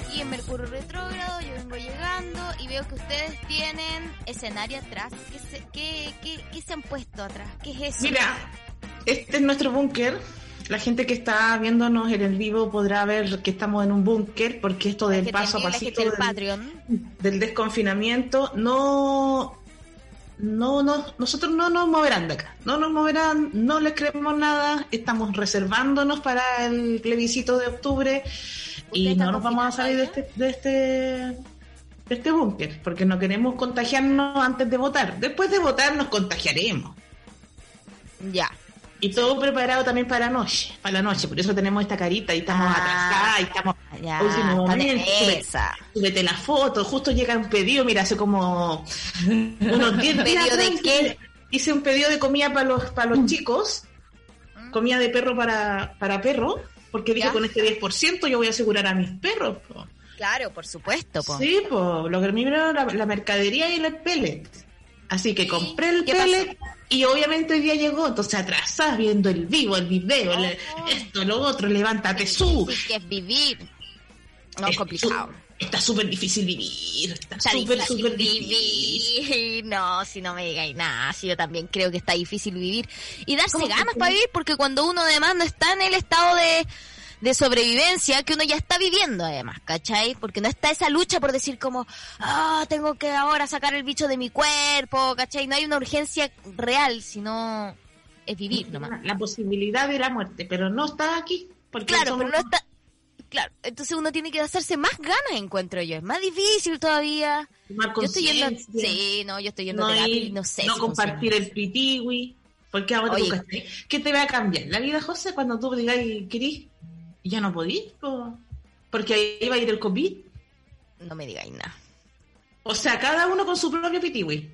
Aquí en Mercurio Retrógrado. Yo vengo llegando y veo que ustedes tienen escenario atrás. ¿Qué se, qué, qué, qué se han puesto atrás? ¿Qué es eso? Mira, este es nuestro búnker. La gente que está viéndonos en el vivo podrá ver que estamos en un búnker porque esto del paso a pasito del, Patreon. del desconfinamiento no no, no, nosotros no nos moverán de acá, no nos moverán, no les creemos nada, estamos reservándonos para el plebiscito de octubre y no nos vamos a salir de este, de este, de este búnker, porque no queremos contagiarnos antes de votar. Después de votar nos contagiaremos. Ya. Y todo preparado también para la noche, para la noche, por eso tenemos esta carita y estamos Ah, atrasadas y estamos ya, último momento. Súbete la foto, justo llega un pedido, mira, hace como unos 10 días ¿Pedido de qué? Hice un pedido de comida para los para los chicos, comida de perro para, para perro, porque dije ¿Ya? con este 10% yo voy a asegurar a mis perros. po. Claro, por supuesto, po. Sí, pues, lo que primero la, la mercadería y el pellet. Así que ¿Y compré el pellet y obviamente hoy día llegó, entonces atrasás viendo el vivo, el video, el- Oh. esto, lo otro, levántate, su. Sí, que es vivir. No Es complicado. Está súper difícil vivir, está Está súper, súper difícil. vivir. No, si no me digáis nada, si yo también creo que está difícil vivir. Y darse ¿Cómo que ganas para vivir, porque cuando uno además no está en el estado de, de sobrevivencia que uno ya está viviendo además, ¿cachai? Porque no está esa lucha por decir como, ah, tengo que ahora sacar el bicho de mi cuerpo, ¿cachai? No hay una urgencia real, sino es vivir nomás. La posibilidad de la muerte, pero no está aquí. Porque Claro, somos- pero no está... Claro, entonces uno tiene que hacerse más ganas, encuentro yo. Es más difícil todavía. tomar Yo estoy yendo... Sí, no, yo estoy yendo no, a terapia y no sé no si compartir funciona. el pitiwi. Porque ahora Oye. ¿qué te va a cambiar? La vida, José, cuando tú digas querís ya no podís, po? porque ahí va a ir el COVID. No me digáis nada. O sea, cada uno con su propio pitiwi.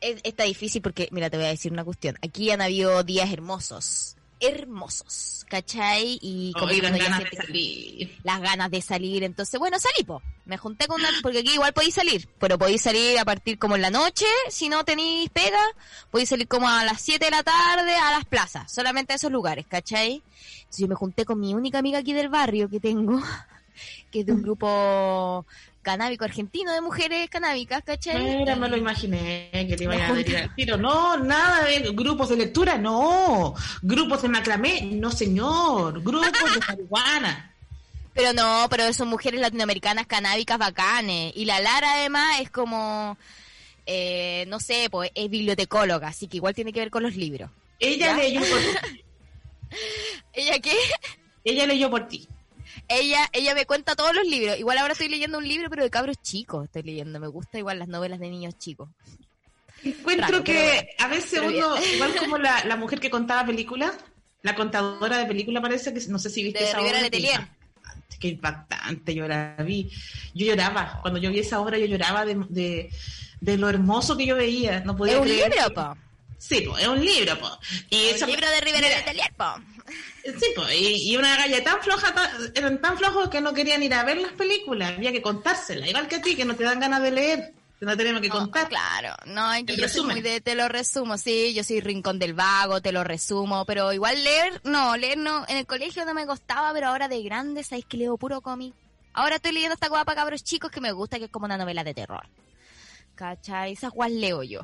Es- está difícil porque, mira, te voy a decir una cuestión. Aquí han habido días hermosos. Hermosos. ¿Cachai? Y como ganas de siente salir. las ganas de salir. Entonces, bueno, salí, po. Me junté con una... Porque aquí igual podéis salir. Pero podéis salir a partir como en la noche. Si no tenéis pega, podéis salir como a las 7 de la tarde a las plazas. Solamente a esos lugares, ¿cachai? Entonces yo me junté con mi única amiga aquí del barrio que tengo. Que es de un grupo canábico argentino de mujeres canábicas, ¿cachai? Mira, me lo imaginé que te iba a decir. No, nada de grupos de lectura, no. Grupos de macramé, no señor. Grupos de marihuana. Pero no, pero son mujeres latinoamericanas canábicas bacanes. Y la Lara además es como, eh, no sé, pues es bibliotecóloga, así que igual tiene que ver con los libros. Ella ¿Ya? leyó por ¿Ella qué? Ella leyó por ti. Ella, ella me cuenta todos los libros. Igual ahora estoy leyendo un libro, pero de cabros chicos estoy leyendo. Me gusta igual las novelas de niños chicos. Encuentro Raro, que a veces bien. uno, igual como la, la mujer que contaba películas, la contadora de película parece que, no sé si viste De esa Rivera obra. Qué impactante, Qué impactante, yo la vi. Yo lloraba, cuando yo vi esa obra yo lloraba de, de, de lo hermoso que yo veía. No podía Es un creer libro, po. Sí, po, es un libro, po. Y Es esa- un libro de Rivera Mira, Letelier, po. Sí, pues, y, y una galla tan floja, tan- eran tan flojos que no querían ir a ver las películas, había que contárselas, igual que a ti, que no te dan ganas de leer, que no tenemos que No, contar. claro, no, es que yo soy muy de te lo resumo, sí, yo soy rincón del vago, te lo resumo, pero igual leer, no, leer no, en el colegio no me costaba, pero ahora de grande, sabéis que leo puro cómic. Ahora estoy leyendo esta guapa cabros chicos que me gusta, que es como una novela de terror. ¿Cachai? Esas guas leo yo.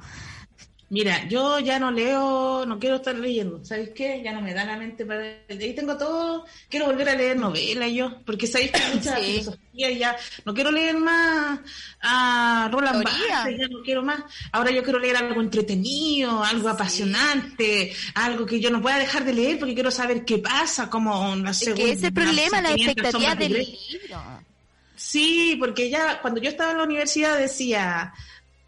Mira, yo ya no leo, no quiero estar leyendo, ¿sabes qué? Ya no me da la mente para... Ahí tengo todo, quiero volver a leer novelas yo, porque sabéis que mucha Sí. filosofía y ya, no quiero leer más a Roland Teoría. Barthes, ya no quiero más. Ahora yo quiero leer algo entretenido, algo apasionante, algo que yo no pueda dejar de leer porque quiero saber qué pasa, como la Es que segunda... ese problema, la 500 expectativa del libro. Sí, porque ya cuando yo estaba en la universidad decía,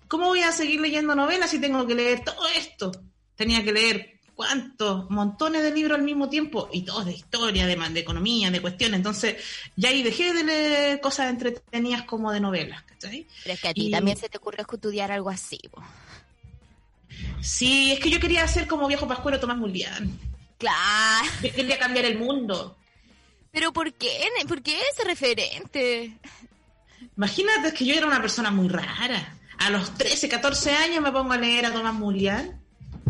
¿cómo voy a seguir leyendo novelas si tengo que leer todo esto? Tenía que leer cuantos, montones de libros al mismo tiempo, y todos de historia, de, de economía, de cuestiones. Entonces, ya ahí dejé de leer cosas entretenidas como de novelas, ¿cachai? Pero es que a ti también se te ocurre estudiar algo así, Sí, es que yo quería ser como viejo pascuero Tomás Mulián. Claro. Yo quería cambiar el mundo. Pero ¿por qué? ¿Por qué ese referente? Imagínate que yo era una persona muy rara. A los 13, 14 años me pongo a leer a Tomás Mulián.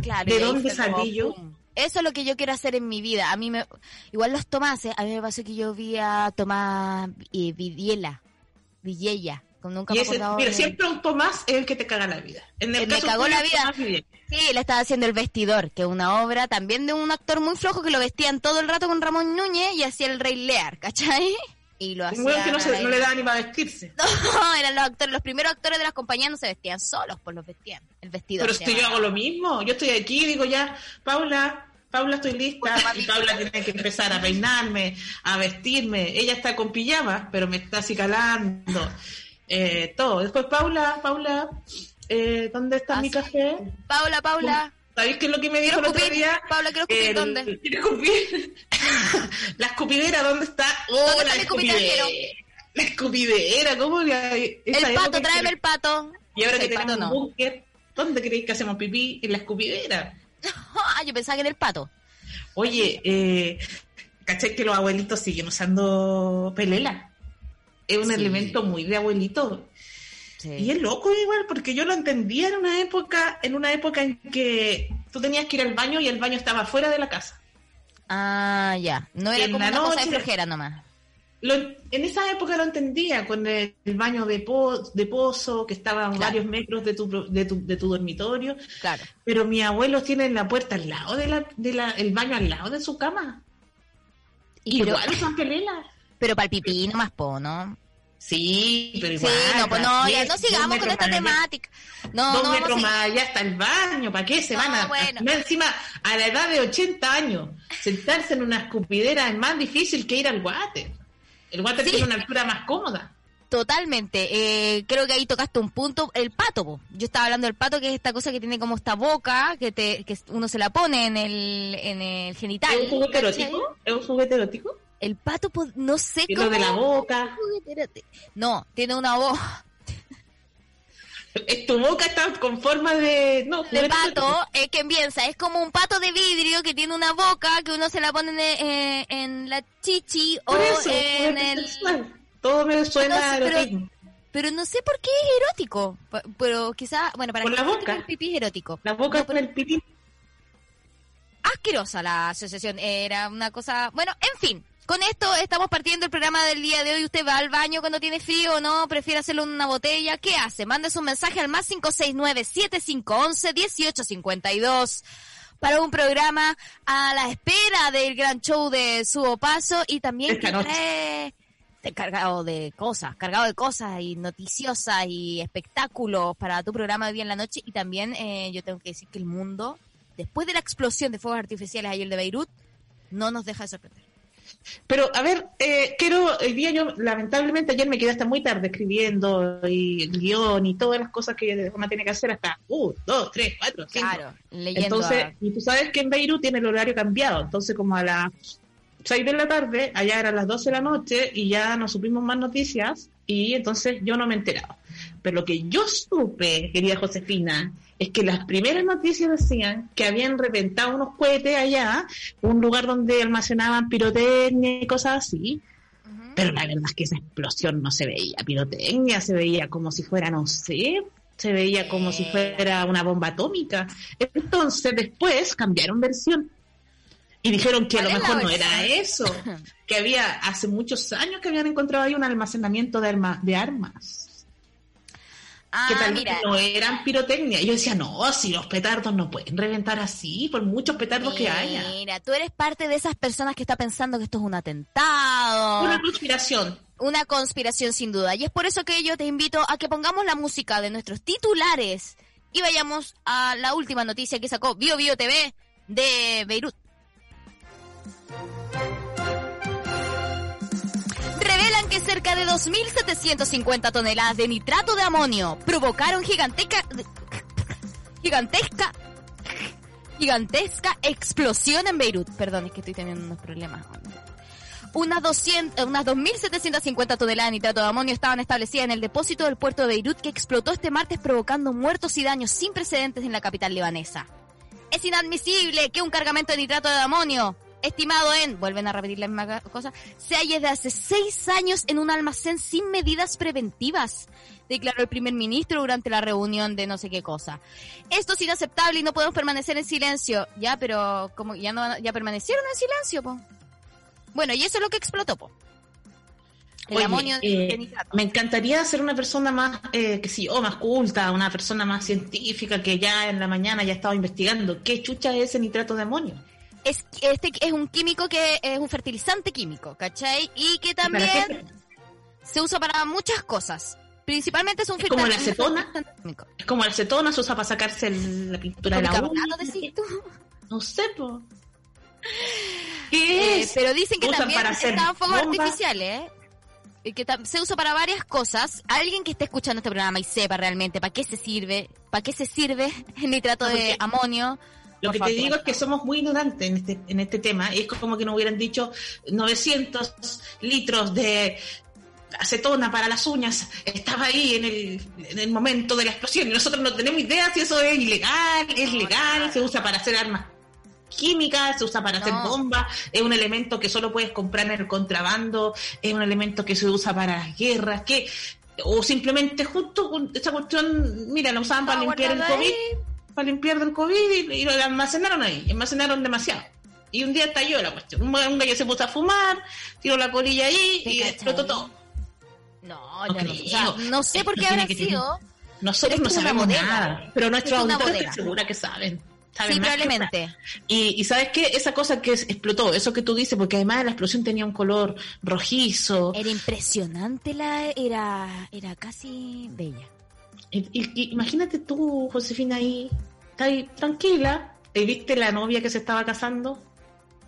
Claro. ¿De dónde salí yo? Eso es lo que yo quiero hacer en mi vida. A mí me, igual los Tomases, a mí me pasó que yo vi a Tomás y Vidiela, Villella, nunca me Mira, siempre un Tomás es el que te caga la vida. En el me cagó la vida. Sí, le estaba haciendo El Vestidor, que es una obra también de un actor muy flojo que lo vestían todo el rato con Ramón Núñez y hacía el Rey Lear, ¿cachai? Y lo hacía. Un que no, se, no, le daba ni para vestirse. No, eran los actores, los primeros actores de las compañías no se vestían solos, pues los vestían. El vestidor. Pero si yo hago lo mismo, yo estoy aquí y digo ya, Paula, Paula, estoy lista. Y Paula tiene que empezar a peinarme, a vestirme. Ella está con pijama, pero me está acicalando. Eh, todo. Después, Paula, Paula, eh, ¿dónde está mi café? Paula, Paula. ¿Sabéis qué es lo que me dijo el otro día? Paula, quiero escupir, ¿dónde? ¿Quieres escupir? la escupidera, ¿dónde está? ¡Oh, la escupidera! La escupidera, ¿cómo? el pato, tráeme el pato. Y ahora que tenemos un búnker, ¿dónde creéis que hacemos pipí? En la escupidera. ah, yo pensaba que era el pato. Oye, eh, ¿cachai que los abuelitos siguen usando pelela? Es un elemento muy de abuelito. Y es loco igual, porque yo lo entendía en una época, en una época en que tú tenías que ir al baño y el baño estaba fuera de la casa. Ah, ya. No era como una cosa de flojera nomás. en esa época lo entendía, con el, baño de, de pozo, que estaba a varios metros de tu, de, tu, de tu dormitorio. Claro. Pero mi abuelo tiene la puerta al lado de la, de la, el baño al lado de su cama. Y igual son pelelas. Pero para el pipí nomás po, ¿no? Sí, pero igual. Sí, no, pues no, ya no sigamos con esta temática. No, dos no, metros más allá está el baño, ¿para qué se van a, bueno. encima a la edad de 80 años? Sentarse en una escupidera es más difícil que ir al water. El water tiene una altura más cómoda. Totalmente. Eh, creo que ahí tocaste un punto. El pato, po. yo estaba hablando del pato, que es esta cosa que tiene como esta boca, que te, que uno se la pone en el, en el genital. ¿Es un juguete erótico? ¿Es un juguete erótico? El pato, no sé cómo. Lo de la boca. No, tiene una boca. Tu boca está con forma de. No, de pato, es que piensa, es como un pato de vidrio que tiene una boca que uno se la pone en, en la chichi o en el. Todo me suena pero, pero, no sé por qué es erótico. Pero quizá, bueno, para que la boca. el pipí es erótico. La boca con el pipí. Asquerosa la asociación. Era una cosa. Bueno, en fin. Con esto estamos partiendo el programa del día de hoy. Usted va al baño cuando tiene frío o no, prefiere hacerlo en una botella. ¿Qué hace? Mande su mensaje al más 569-7511-1852 para un programa a la espera del gran show de su Paso y también que cargado de cosas, cargado de cosas y noticiosas y espectáculos para tu programa de día en la noche. Y también eh, yo tengo que decir que el mundo, después de la explosión de fuegos artificiales ayer de Beirut, no nos deja de sorprender. Pero, a ver, eh, quiero, el día yo, lamentablemente ayer me quedé hasta muy tarde escribiendo y el guion y todas las cosas que uno tiene que hacer hasta, uh, dos, tres, cuatro, cinco. Claro, leyendo. Entonces, y tú sabes que en Beirut tiene el horario cambiado, entonces como a las seis de la tarde, allá eran las doce de la noche y ya no supimos más noticias y entonces yo no me he enterado. Pero lo que yo supe, querida Josefina, es que las primeras noticias decían que habían reventado unos cohetes allá, un lugar donde almacenaban pirotecnia y cosas así. Pero la verdad es que esa explosión no se veía. Pirotecnia, se veía como si fuera, no sé, se veía como si fuera una bomba atómica. Entonces después cambiaron versión y dijeron que a lo mejor no era eso, que había hace muchos años que habían encontrado ahí un almacenamiento de, de armas que ah, tal vez no eran pirotecnia. Y yo decía, no, si los petardos no pueden reventar así, por muchos petardos que haya. Mira, tú eres parte de esas personas que está pensando que esto es un atentado. Una conspiración. Una conspiración sin duda. Y es por eso que yo te invito a que pongamos la música de nuestros titulares y vayamos a la última noticia que sacó Bio Bio TV de Beirut. Que cerca de 2.750 toneladas de nitrato de amonio provocaron gigantesca, gigantesca gigantesca explosión en Beirut. Perdón, es que estoy teniendo unos problemas. Unas, 200, unas 2.750 toneladas de nitrato de amonio estaban establecidas en el depósito del puerto de Beirut que explotó este martes provocando muertos y daños sin precedentes en la capital libanesa. Es inadmisible que un cargamento de nitrato de amonio, estimado en, vuelven a repetir la misma cosa, se halle desde hace seis años en un almacén sin medidas preventivas, declaró el primer ministro durante la reunión de no sé qué cosa. Esto es inaceptable y no podemos permanecer en silencio. Ya, pero como ya no ya permanecieron en silencio, po. Bueno, y eso es lo que explotó, po. El Oye, amonio eh, me encantaría ser una persona más, eh, que sí, o más culta, una persona más científica que ya en la mañana ya estaba investigando qué chucha es ese nitrato de amonio. Es, este es un químico que es un fertilizante químico, ¿cachai? Y que también se usa para muchas cosas. Principalmente es un ¿Es como la acetona? Es como la acetona, se usa para sacarse el- la pintura de la uña. No sé, po. ¿Qué Eh, es? pero dicen que también para hacer están fuegos bombas. artificiales, ¿eh? Y que se usa para varias cosas. Alguien que esté escuchando este programa y sepa realmente para qué se sirve, para qué se sirve el nitrato No, de amonio. Lo que te digo es que somos muy ignorantes en este, en este tema. Y es como que nos hubieran dicho 900 litros de acetona para las uñas. Estaba ahí en el, en el momento de la explosión. Y nosotros no tenemos idea si eso es ilegal, es No, legal, nada. se usa para hacer armas químicas, se usa para hacer bombas, es un elemento que solo puedes comprar en el contrabando, es un elemento que se usa para las guerras, que o simplemente justo con esta cuestión, mira, lo usaban para limpiar el COVID ahí. Para limpiar del COVID y, y lo almacenaron ahí, almacenaron demasiado. Y un día estalló la cuestión. Un, un gallo se puso a fumar, tiró la colilla ahí ¿Te y cachai? explotó todo. No, No no, no, o sea, no sé por qué Tiene habrá sido. Nosotros Pero no sabemos bodega. nada, pero nuestros auditores estoy segura que saben. saben Sí, probablemente. Y, y sabes qué, esa cosa que explotó, eso que tú dices, porque además la explosión tenía un color rojizo. Era impresionante la era era casi bella. Y, y- imagínate tú, Josefina, ahí, ahí tranquila, y viste la novia que se estaba casando.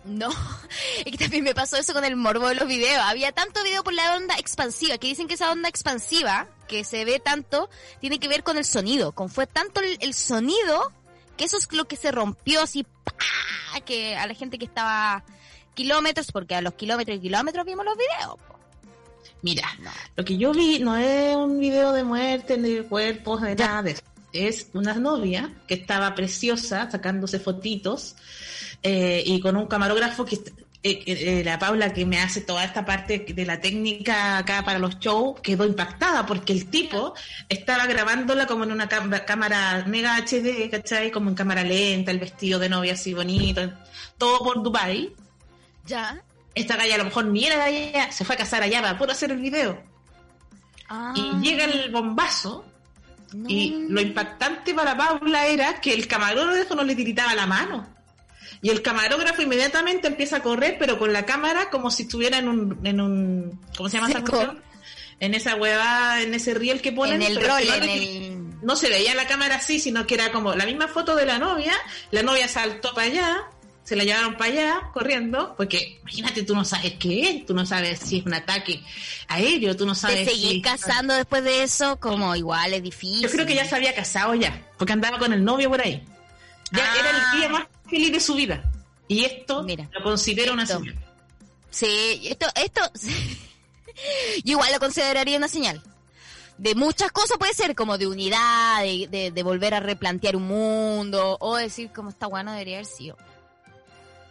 No, es que también me pasó eso con el morbo de los videos. Había tanto video por la onda expansiva, que dicen que esa onda expansiva, que se ve tanto, tiene que ver con el sonido. Con fue tanto el, sonido, que eso es lo que se rompió así, ¡pah! que a la gente que estaba kilómetros, porque a los kilómetros y kilómetros vimos los videos. Mira, No. lo que yo vi no es un video de muerte, ni de cuerpos, de nada de eso. Es una novia que estaba preciosa, sacándose fotitos, eh, y con un camarógrafo que eh, eh, la Paula que me hace toda esta parte de la técnica acá para los shows quedó impactada porque el tipo estaba grabándola como en una cámara mega HD, ¿cachai? Como en cámara lenta, el vestido de novia así bonito, todo por Dubai. ¿Ya? Esta galla a lo mejor ni era de allá, se fue a casar allá para poder hacer el video. Ah, Y llega el bombazo no. y lo impactante para Paula era que el camarógrafo no le tiritaba la mano. Y el camarógrafo inmediatamente empieza a correr, pero con la cámara como si estuviera en un... En un ¿Cómo se llama esa cuestión? En esa hueva, en ese riel que ponen. En el rol, no, en el... no se veía la cámara así, sino que era como la misma foto de la novia. La novia saltó para allá, se la llevaron para allá corriendo, porque imagínate, tú no sabes qué es, tú no sabes si es un ataque aéreo, tú no De sabes seguir si... casando después de eso, como igual es difícil. Yo creo que ya se había casado ya, porque andaba con el novio por ahí. Ya Ah. era el día más feliz de su vida. Y esto Mira, lo considero una señal. Sí, esto, esto, yo igual lo consideraría una señal. De muchas cosas puede ser, como de unidad, de, de, de volver a replantear un mundo, o decir como está bueno debería haber sido.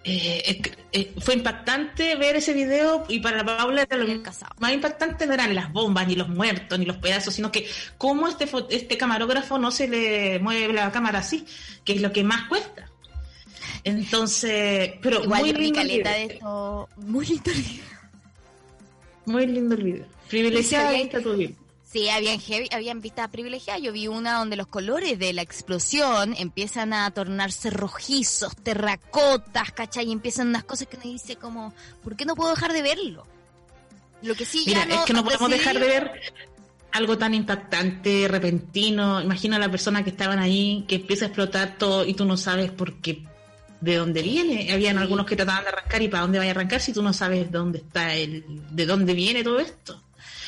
Eh, eh, fue impactante ver ese video y para la Paula era lo más impactante no eran las bombas, ni los muertos, ni los pedazos, sino que cómo este, este camarógrafo no se le mueve la cámara así, que es lo que más cuesta. Entonces, pero Igual muy lindo, el caleta de video, esto, muy lindo el video. muy lindo el video. Privilegiada Sí. vista tu vida. Sí, habían, heavy, habían vistas privilegiadas. Yo vi una donde los colores de la explosión empiezan a tornarse rojizos, terracotas, ¿cachai? Y empiezan unas cosas que uno dice como, ¿por qué no puedo dejar de verlo? Lo que sí Mira, ya no es que no podemos decidí- dejar de ver algo tan impactante, repentino. Imagina a la persona que estaban ahí, que empieza a explotar todo y tú no sabes por qué, de dónde viene. Habían Sí. algunos que trataban de arrancar y para dónde vaya a arrancar si tú no sabes dónde está el, de dónde viene todo esto.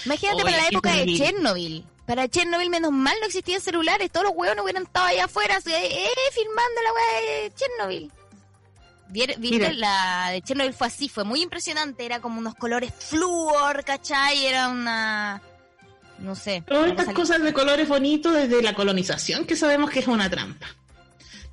Imagínate Oye, para la época de. Chernobyl. Para Chernobyl, menos mal no existían celulares. Todos los hueones hubieran estado allá afuera eh, eh, filmando la weá de Chernobyl. ¿Viste? La de Chernobyl fue así, fue muy impresionante. Era como unos colores flúor, ¿cachai? Era una. No sé. Todas estas cosas de colores bonitos desde la colonización que sabemos que es una trampa.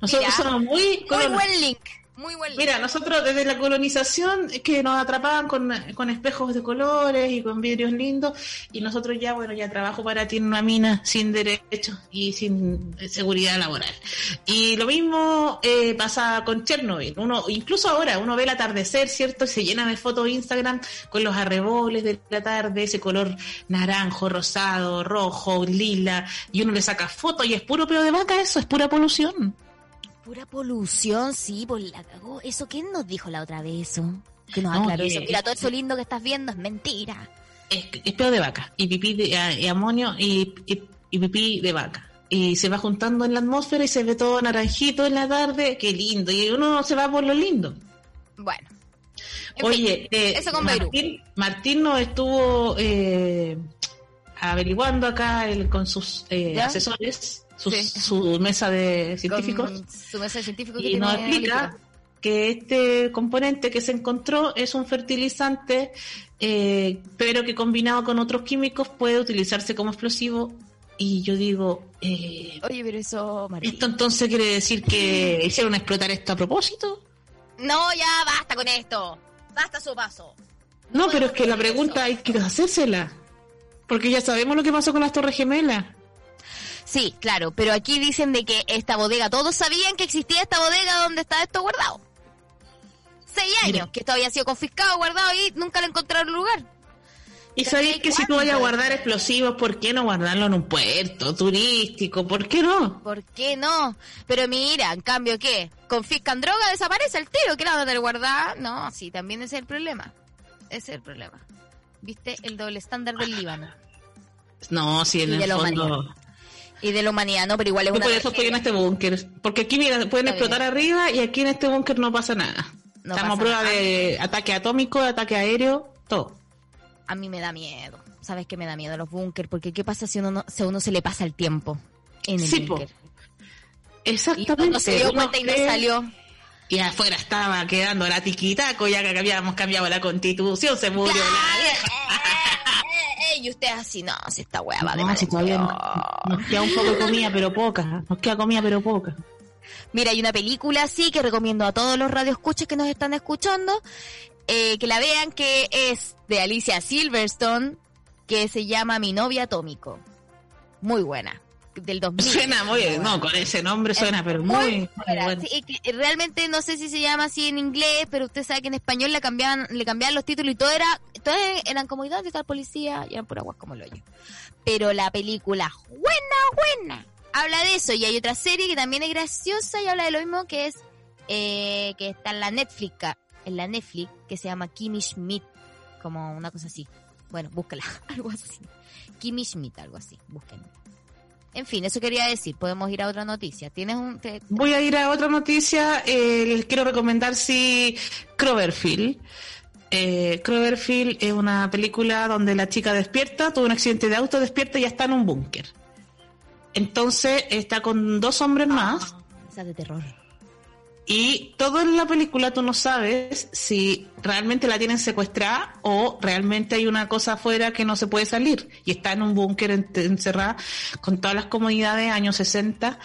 Nosotros somos muy. Muy buen link. Muy Mira, nosotros desde la colonización que nos atrapaban con, con, espejos de colores y con vidrios lindos y nosotros ya, bueno, ya trabajo para ti en una mina sin derechos y sin seguridad laboral. Y lo mismo eh, pasa con Chernobyl. Uno, incluso ahora, uno ve el atardecer, ¿cierto? Y se llena de fotos Instagram con los arreboles de la tarde, ese color naranjo, rosado, rojo, lila, y uno le saca fotos y es puro pedo de vaca, eso es pura polución. Pura polución, sí, pues la cagó. ¿Eso quién nos dijo la otra vez eso? Que nos aclaró eso. Mira, todo eso lindo que estás viendo es mentira. Es, es peor de vaca. Y pipí de amonio y, y, pipí de vaca. Y se va juntando en la atmósfera y se ve todo naranjito en la tarde. Qué lindo. Y uno se va por lo lindo. Bueno. Oye, eh, eso con Martín, Martín nos estuvo eh, averiguando acá con sus eh, asesores su, mesa de científicos. su mesa de científicos y nos explica que este componente que se encontró es un fertilizante, eh, pero que combinado con otros químicos puede utilizarse como explosivo. Y yo digo, eh, oye, pero eso, ¿esto entonces quiere decir que hicieron explotar esto a propósito? No, ya basta con esto. Basta su paso. No, pero es que la pregunta hay que hacérsela. Porque ya sabemos lo que pasó con las Torres Gemelas. Sí, claro, pero aquí dicen de que esta bodega, todos sabían que existía esta bodega donde está esto guardado. Seis años, que esto había sido confiscado, guardado y nunca lo encontraron lugar. Y sabéis que si tú vayas a guardar explosivos, ¿por qué no guardarlo en un puerto turístico? ¿Por qué no? ¿Por qué no? Pero mira, en cambio, ¿qué? Confiscan droga, desaparece el tiro. ¿Qué la van a guardar? No, sí, también ese es el problema. Ese es el problema. ¿Viste? El doble estándar del Líbano. No, sí, en el fondo... Y de la humanidad, no, pero igual es una. Por eso estoy en este búnker. Porque aquí, mira, pueden explotar arriba y aquí en este búnker no pasa nada. Estamos a prueba de ataque atómico, ataque aéreo, todo. A mí me da miedo. ¿Sabes qué me da miedo los búnkers? Porque ¿qué pasa si uno, si a uno se le pasa el tiempo en el búnker? Exactamente. Y se dio cuenta y no salió. Y afuera estaba quedando la tiquitaco, ya que habíamos cambiado la constitución, se murió la vieja y usted así, no, si esta weá va de todavía nos, queda un poco de comida, pero poca. Nos queda comida, pero poca. Mira, hay una película así que recomiendo a todos los radioescuchas que nos están escuchando eh, que la vean, que es de Alicia Silverstone, que se llama Mi novia atómico. Muy buena del 2000. Suena muy, no, con ese nombre suena, pero muy, realmente no sé si se llama así en inglés, pero usted sabe que en español le cambiaban, le cambiaban los títulos y todo era, todo eran como de tal policía y eran por aguas como lo yo. Pero la película, buena, buena, habla de eso y hay otra serie que también es graciosa y habla de lo mismo que es, eh, que está en la Netflix, en la Netflix, que se llama Kimmy Schmidt, como una cosa así. Bueno, búscala, algo así. Kimmy Schmidt, algo así, búsquenla. En fin, eso quería decir. Podemos ir a otra noticia. ¿Tienes un.? Voy a ir a otra noticia. Eh, les quiero recomendar si Cloverfield. Eh, Cloverfield es una película donde la chica despierta, tuvo un accidente de auto, despierta y ya está en un búnker. Entonces está con dos hombres más. Ah, esa de terror. Y todo en la película tú no sabes si realmente la tienen secuestrada o realmente hay una cosa afuera que no se puede salir y está en un búnker encerrada con todas las comodidades años 60,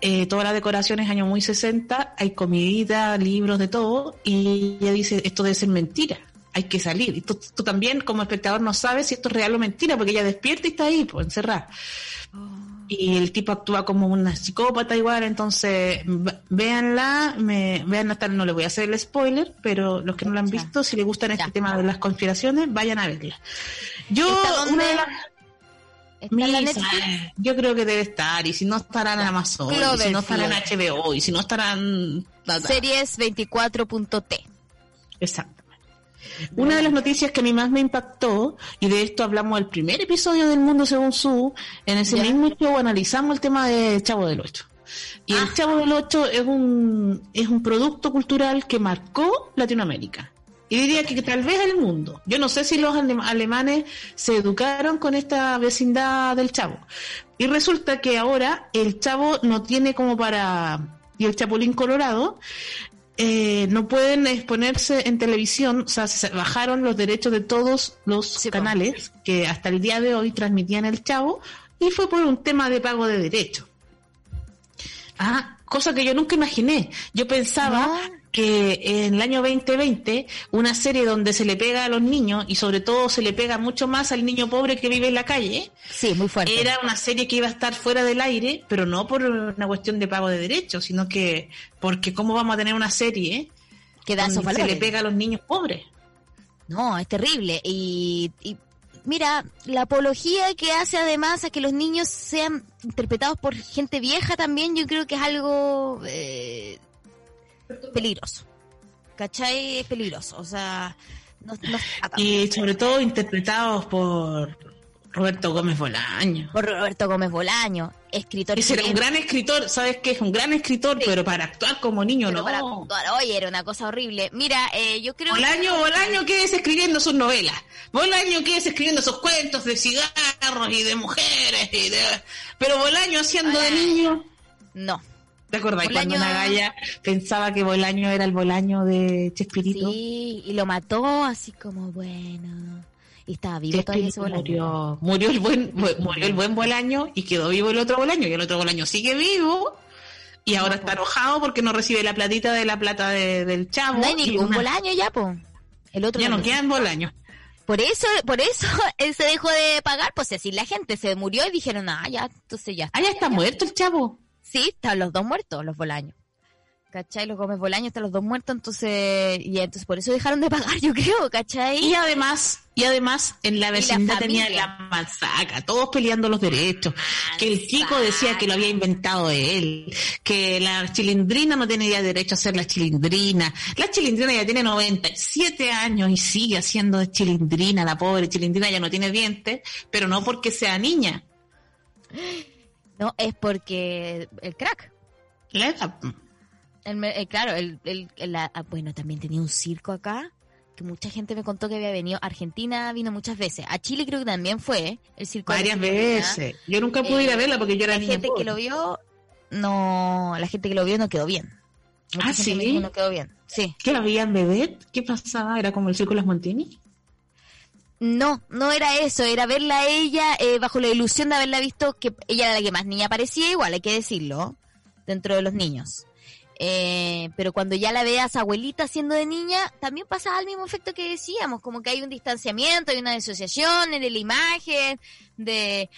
eh, todas las decoraciones años muy 60, hay comidita, libros, de todo y ella dice esto debe ser mentira. Hay que salir. Y tú, también, como espectador, no sabes si esto es real o mentira, porque ella despierta y está ahí, pues, encerrada. Oh y el tipo actúa como una psicópata igual, entonces véanla, me, vean hasta no le voy a hacer el spoiler, pero los que no la han visto, si les gustan este tema de las conspiraciones, vayan a verla. Yo, una de las yo creo que debe estar, y si no estarán en Amazon, y si no estarán en HBO, y si no estarán... Series 24.t. Exacto. Una de las noticias que a mí más me impactó, y de esto hablamos el primer episodio del Mundo Según Su, en ese mismo show analizamos el tema de Chavo del Ocho. Y el ah. Chavo del Ocho es un, es un producto cultural que marcó Latinoamérica. y diría que tal vez el mundo. Yo no sé si los alemanes se educaron con esta vecindad del chavo. Y resulta que ahora el chavo no tiene como para... Y el chapulín colorado eh, no pueden exponerse en televisión, o sea, se bajaron los derechos de todos los canales que hasta el día de hoy transmitían el chavo y fue por un tema de pago de derechos. Ah, cosa que yo nunca imaginé. Yo pensaba que en el año 2020 una serie donde se le pega a los niños y sobre todo se le pega mucho más al niño pobre que vive en la calle, sí, muy fuerte. era una serie que iba a estar fuera del aire, pero no por una cuestión de pago de derechos, sino que porque cómo vamos a tener una serie que da donde se le pega a los niños pobres. No, es terrible. Y, mira, la apología que hace además a que los niños sean interpretados por gente vieja también, yo creo que es algo eh, peligroso. ¿Cachai? Es peligroso. O sea, no, y sobre todo interpretados por Roberto Gómez Bolaño. Por Roberto Gómez Bolaño, escritor. Ese era un gran escritor, ¿sabes qué? Es un gran escritor, pero para actuar como niño no. Para actuar, oye, era una cosa horrible. Mira, eh, yo creo Bolaño, que... Bolaño, ¿qué es escribiendo sus novelas? Bolaño, ¿qué es escribiendo sus cuentos de cigarros y de mujeres? Y de... Pero Bolaño haciendo de niño. No. ¿Te acuerdas cuando una galla pensaba que Bolaño era el Bolaño de Chespirito? Sí, y lo mató así como, bueno. Y estaba vivo todavía ese Bolaño. Murió, murió, el buen, murió el buen Bolaño y quedó vivo el otro Bolaño. Y el otro Bolaño sigue vivo. Y ahora está enojado porque no recibe la platita de la plata del chavo. No hay ningún Bolaño ya, po. El otro ya no quedan Bolaños. Por eso, por eso él se dejó de pagar, pues así la gente se murió y dijeron, ah, ya, entonces ya. Ah, ya está muerto el chavo. Sí, están los dos muertos, los Bolaños. ¿Cachai? Los Gómez Bolaños están los dos muertos, entonces, y entonces por eso dejaron de pagar, yo creo, ¿cachai? Y además, y además, en la vecindad tenía la masaca, todos peleando los derechos, que el chico decía que lo había inventado él, que la chilindrina no tenía derecho a ser la chilindrina, la chilindrina ya tiene 97 años y sigue haciendo de chilindrina, la pobre chilindrina ya no tiene dientes, pero no porque sea niña. No, es porque el crack. La el, eh, claro, el, el, ah, bueno, también tenía un circo acá, que mucha gente me contó que había venido. Argentina vino muchas veces. A Chile creo que también fue el circo. Varias veces. Yo nunca pude ir a eh, verla porque yo era niña. La gente que lo vio, no, la gente que lo vio no quedó bien. ah, sí. no quedó bien. Sí. ¿Qué había bebé? ¿Qué pasaba? ¿Era como el circo de las Montini? No, no era eso, era verla a ella eh, bajo la ilusión de haberla visto que ella era la que más niña parecía, igual hay que decirlo, dentro de los niños. Eh, pero cuando ya la veas abuelita siendo de niña, también pasa el mismo efecto que decíamos, como que hay un distanciamiento, hay una disociación de la imagen, de...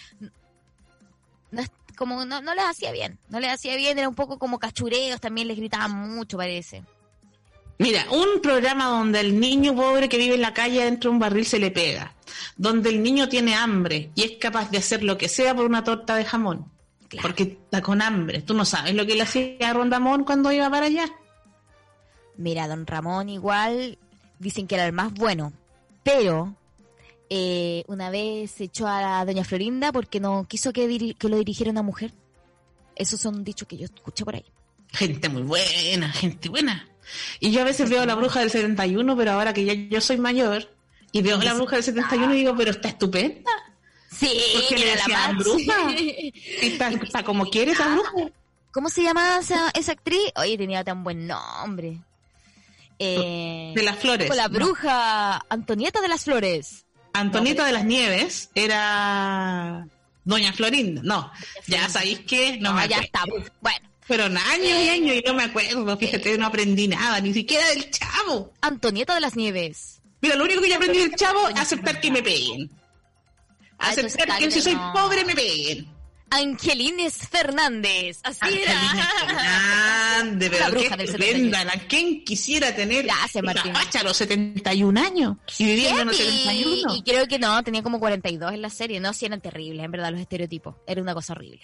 Como no, no les hacía bien, no les hacía bien, era un poco como cachureos, también les gritaban mucho, parece. Mira, un programa donde el niño pobre que vive en la calle dentro de un barril se le pega, donde el niño tiene hambre y es capaz de hacer lo que sea por una torta de jamón, porque está con hambre. ¿Tú no sabes lo que le hacía a Rondamón cuando iba para allá? Mira, don Ramón igual dicen que era el más bueno, pero eh, una vez se echó a doña Florinda porque no quiso que, que lo dirigiera una mujer. Esos son dichos que yo escuché por ahí. Gente muy buena, gente buena. Y yo a veces veo la bruja del 71, pero ahora que ya yo soy mayor y veo la bruja del 71 y digo, pero está estupenda. Sí, porque le la bruja. Está, como quiere esa bruja. ¿Cómo se llamaba esa, esa actriz? Oye, tenía tan buen nombre. Eh, de las flores. La bruja Antonieta de las Flores. Antonieta de las Nieves era Doña Florinda. No, ya sabéis que no, me ya está. Bueno, fueron años y años y no me acuerdo, fíjate, no aprendí nada, ni siquiera del chavo. Antonieta de las Nieves. Mira, lo único que yo aprendí del chavo es aceptar que me peguen. Aceptar que si soy pobre me peguen. Angelines Fernández, así era. Fernández, pero qué estupenda, ¿quién quisiera tener Gracias, Martín. a los 71 años y viviendo en los 71? Y creo que no, tenía como 42 en la serie, no, sí eran terribles, en verdad, los estereotipos, era una cosa horrible.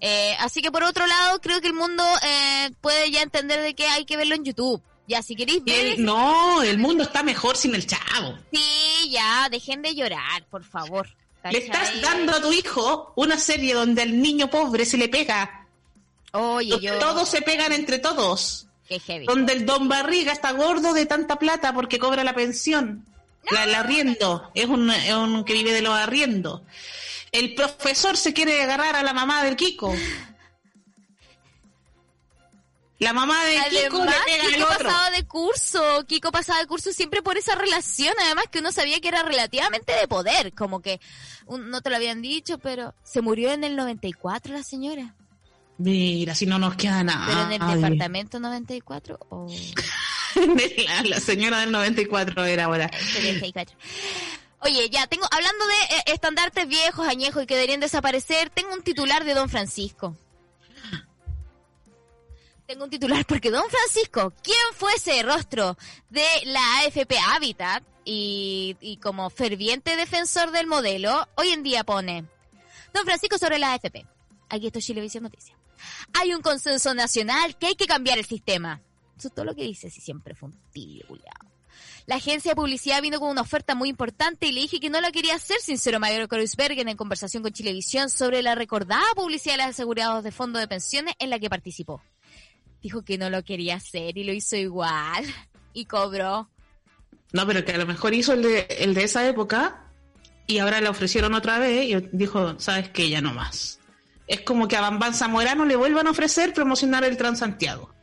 Eh, así que por otro lado, creo que el mundo eh, puede ya entender de que hay que verlo en YouTube. Ya, si queréis ver... no, el mundo está mejor sin el chavo. Sí, ya, dejen de llorar, por favor. Le estás dando a tu hijo una serie donde al niño pobre se le pega. Oye, Todos se pegan entre todos. Qué heavy. donde el don Barriga está gordo de tanta plata porque cobra la pensión, la, el arriendo, es un, es un que vive de los arriendos. El profesor se quiere agarrar a la mamá del Kiko. La mamá de Kiko le pega al Kiko otro. pasaba de curso, Kiko pasaba de curso siempre por esa relación, además que uno sabía que era relativamente de poder, como que un- no te lo habían dicho, pero se murió en el 94 la señora, Mira, si no nos queda nada. pero en el Ay. departamento 94 o la, la señora del 94 era ahora. 74. Oye, ya tengo, hablando de eh, estandartes viejos, añejos y que deberían desaparecer, tengo un titular de Don Francisco. Tengo un titular porque Don Francisco, quien fuese rostro de la AFP Habitat y, como ferviente defensor del modelo, hoy en día pone Don Francisco sobre la AFP. Aquí esto es Chilevisión Noticias. Hay un consenso nacional que hay que cambiar el sistema. Eso es todo lo que dice, si siempre fue un tibio. La agencia de publicidad vino con una oferta muy importante y le dije que no la quería hacer, sincero Mayor Kreuzbergen en conversación con Chilevisión sobre la recordada publicidad de los asegurados de fondo de pensiones en la que participó. Dijo que no lo quería hacer y lo hizo igual. Y cobró. No, pero que a lo mejor hizo el de, el de esa época y ahora le ofrecieron otra vez y dijo, sabes que ya no más. Es como que a Bambán Zamorano le vuelvan a ofrecer promocionar el Transantiago.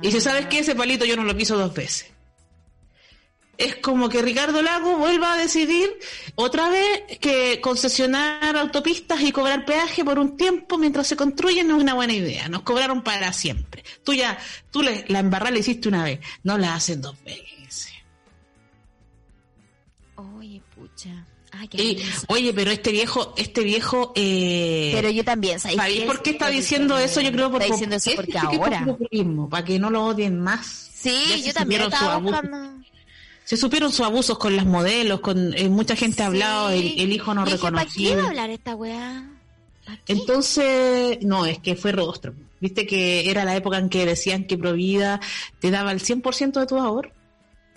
Y si sabes que ese palito yo no lo quiso dos veces. Es como que Ricardo Lago vuelva a decidir otra vez que concesionar autopistas y cobrar peaje por un tiempo mientras se construyen no es una buena idea. Nos cobraron para siempre. Tú ya, tú le, la embarrada le hiciste una vez, no la hacen dos veces. Oye, pucha. Ay, qué Y, oye, pero este viejo, este viejo, eh, Pero yo también, ¿sabes ¿sabéis por qué está diciendo eso? Yo creo por Está diciendo eso porque ¿Qué tipo de ahora. populismo? para que no lo odien más. Sí, Ya yo también estaba buscando. Se supieron sus abusos con las modelos, con eh, mucha gente ha hablado, el, el hijo no dije, ¿Para qué a hablar esta weá? Entonces, no, es que fue rostro. Viste que era la época en que decían que Provida te daba el 100% de tu ahorro.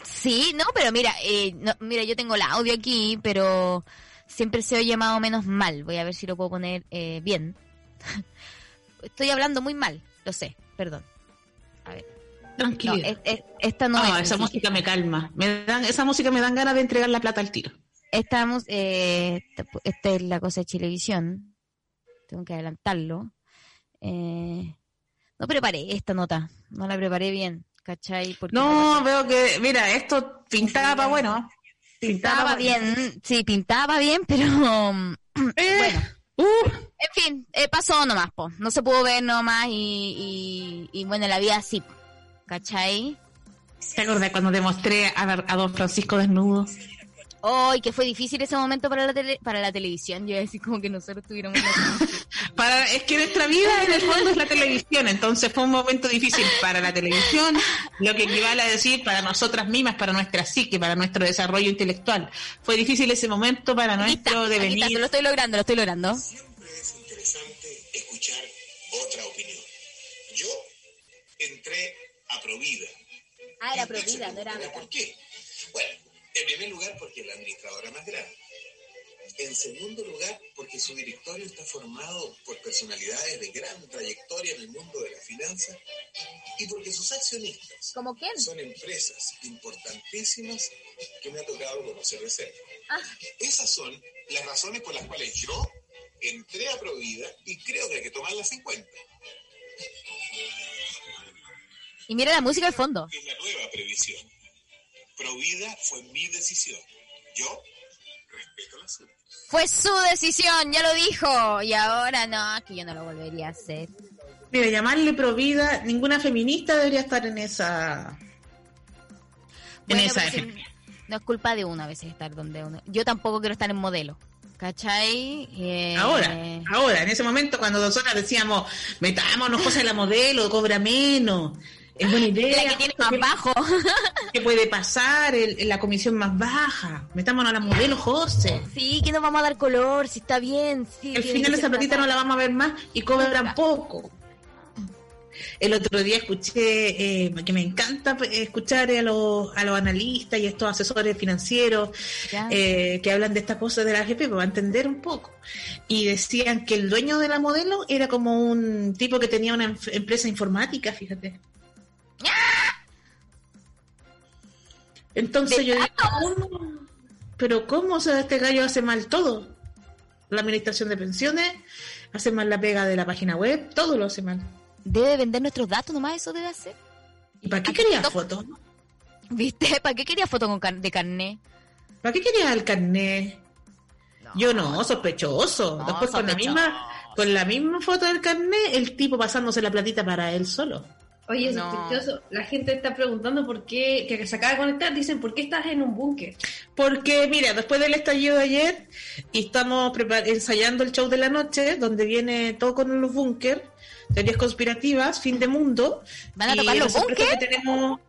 Sí, no, pero mira, eh, no, mira, yo tengo el audio aquí, pero siempre se oye más o menos mal. Voy a ver si lo puedo poner eh, bien. Estoy hablando muy mal, lo sé, perdón. A ver, no, Tranquila. es- es- esta no Ah, es. esa música me calma. Me dan, esa música me dan ganas de entregar la plata al tiro. Estamos, eh, esta, es la cosa de Chilevisión. Tengo que adelantarlo. Eh, no preparé esta nota, no la preparé bien, ¿cachai? Porque No, veo que, mira, esto pintaba para bueno. pintaba bien, sí, pintaba bien, pero Eh, bueno. uh, En fin, eh, pasó nomás, po. No se pudo ver nomás y, y, y bueno, la vida así, ¿cachai? ¿Te acordás cuando te mostré a, a don Francisco desnudo? Hoy que fue difícil ese momento para la tele, para la televisión. Yo iba a decir como que nosotros tuviéramos una- Para, es que nuestra vida en el fondo es la televisión, entonces fue un momento difícil para la televisión, lo que equivale a decir para nosotras mismas, para nuestra psique, para nuestro desarrollo intelectual. Fue difícil ese momento para Aquí está, nuestro aquí está, devenir. lo estoy logrando, lo estoy logrando. Siempre es interesante escuchar otra opinión. Yo entré a Provida. Ah, era Provida, no era ¿Por qué? Bueno, en primer lugar porque es la administradora más grande. En segundo lugar, porque su directorio está formado por personalidades de gran trayectoria en el mundo de la finanza y porque sus accionistas ¿Como quién? son empresas importantísimas que me ha tocado conocer de cerca. Esas son las razones por las cuales yo entré a Provida y creo que hay que tomarlas en cuenta. Y mira la música al fondo. Es la nueva previsión. Provida fue mi decisión. Yo respeto la suya. Fue su decisión, ya lo dijo. Y ahora no, que yo no lo volvería a hacer. Mira, llamarle provida, ninguna feminista debería estar en esa. En Bueno, esa pero si- no es culpa de uno a veces estar donde uno. Yo tampoco quiero estar en modelo. ¿Cachai? Eh, Ahora, ahora, en ese momento cuando nosotras decíamos, metámonos cosas en la modelo, cobra menos, es buena idea. La que tiene más ¿qué- bajo. ¿Qué puede pasar? El- la comisión más baja. Metámonos a la modelo, José. sí, que nos vamos a dar color, si está bien. Sí, Al final esa platita no la vamos a ver más y cobran poco. El otro día escuché, eh, que me encanta escuchar a los, a los analistas y estos asesores financieros eh, que hablan de estas cosas de la AGP para entender un poco. Y decían que el dueño de la modelo era como un tipo que tenía una empresa informática, fíjate. Entonces yo digo, pero ¿cómo? O sea, este gallo hace mal todo. La administración de pensiones, hace mal la pega de la página web, todo lo hace mal. Debe vender nuestros datos nomás, eso debe hacer. ¿Y para qué quería fotos? ¿Viste? ¿Para qué quería fotos de carné? ¿Para qué quería el carné? Yo no, sospechoso. Después con la misma con la misma foto del carné, el tipo pasándose la platita para él solo. Oye, sospechoso. La gente está preguntando por qué, que se acaba de conectar, dicen, ¿por qué estás en un búnker? Porque, mira, después del estallido de ayer, y estamos ensayando el show de la noche, donde viene todo con los búnker, teorías conspirativas, fin de mundo. ¿Van a tocar los búnker? Tenemos...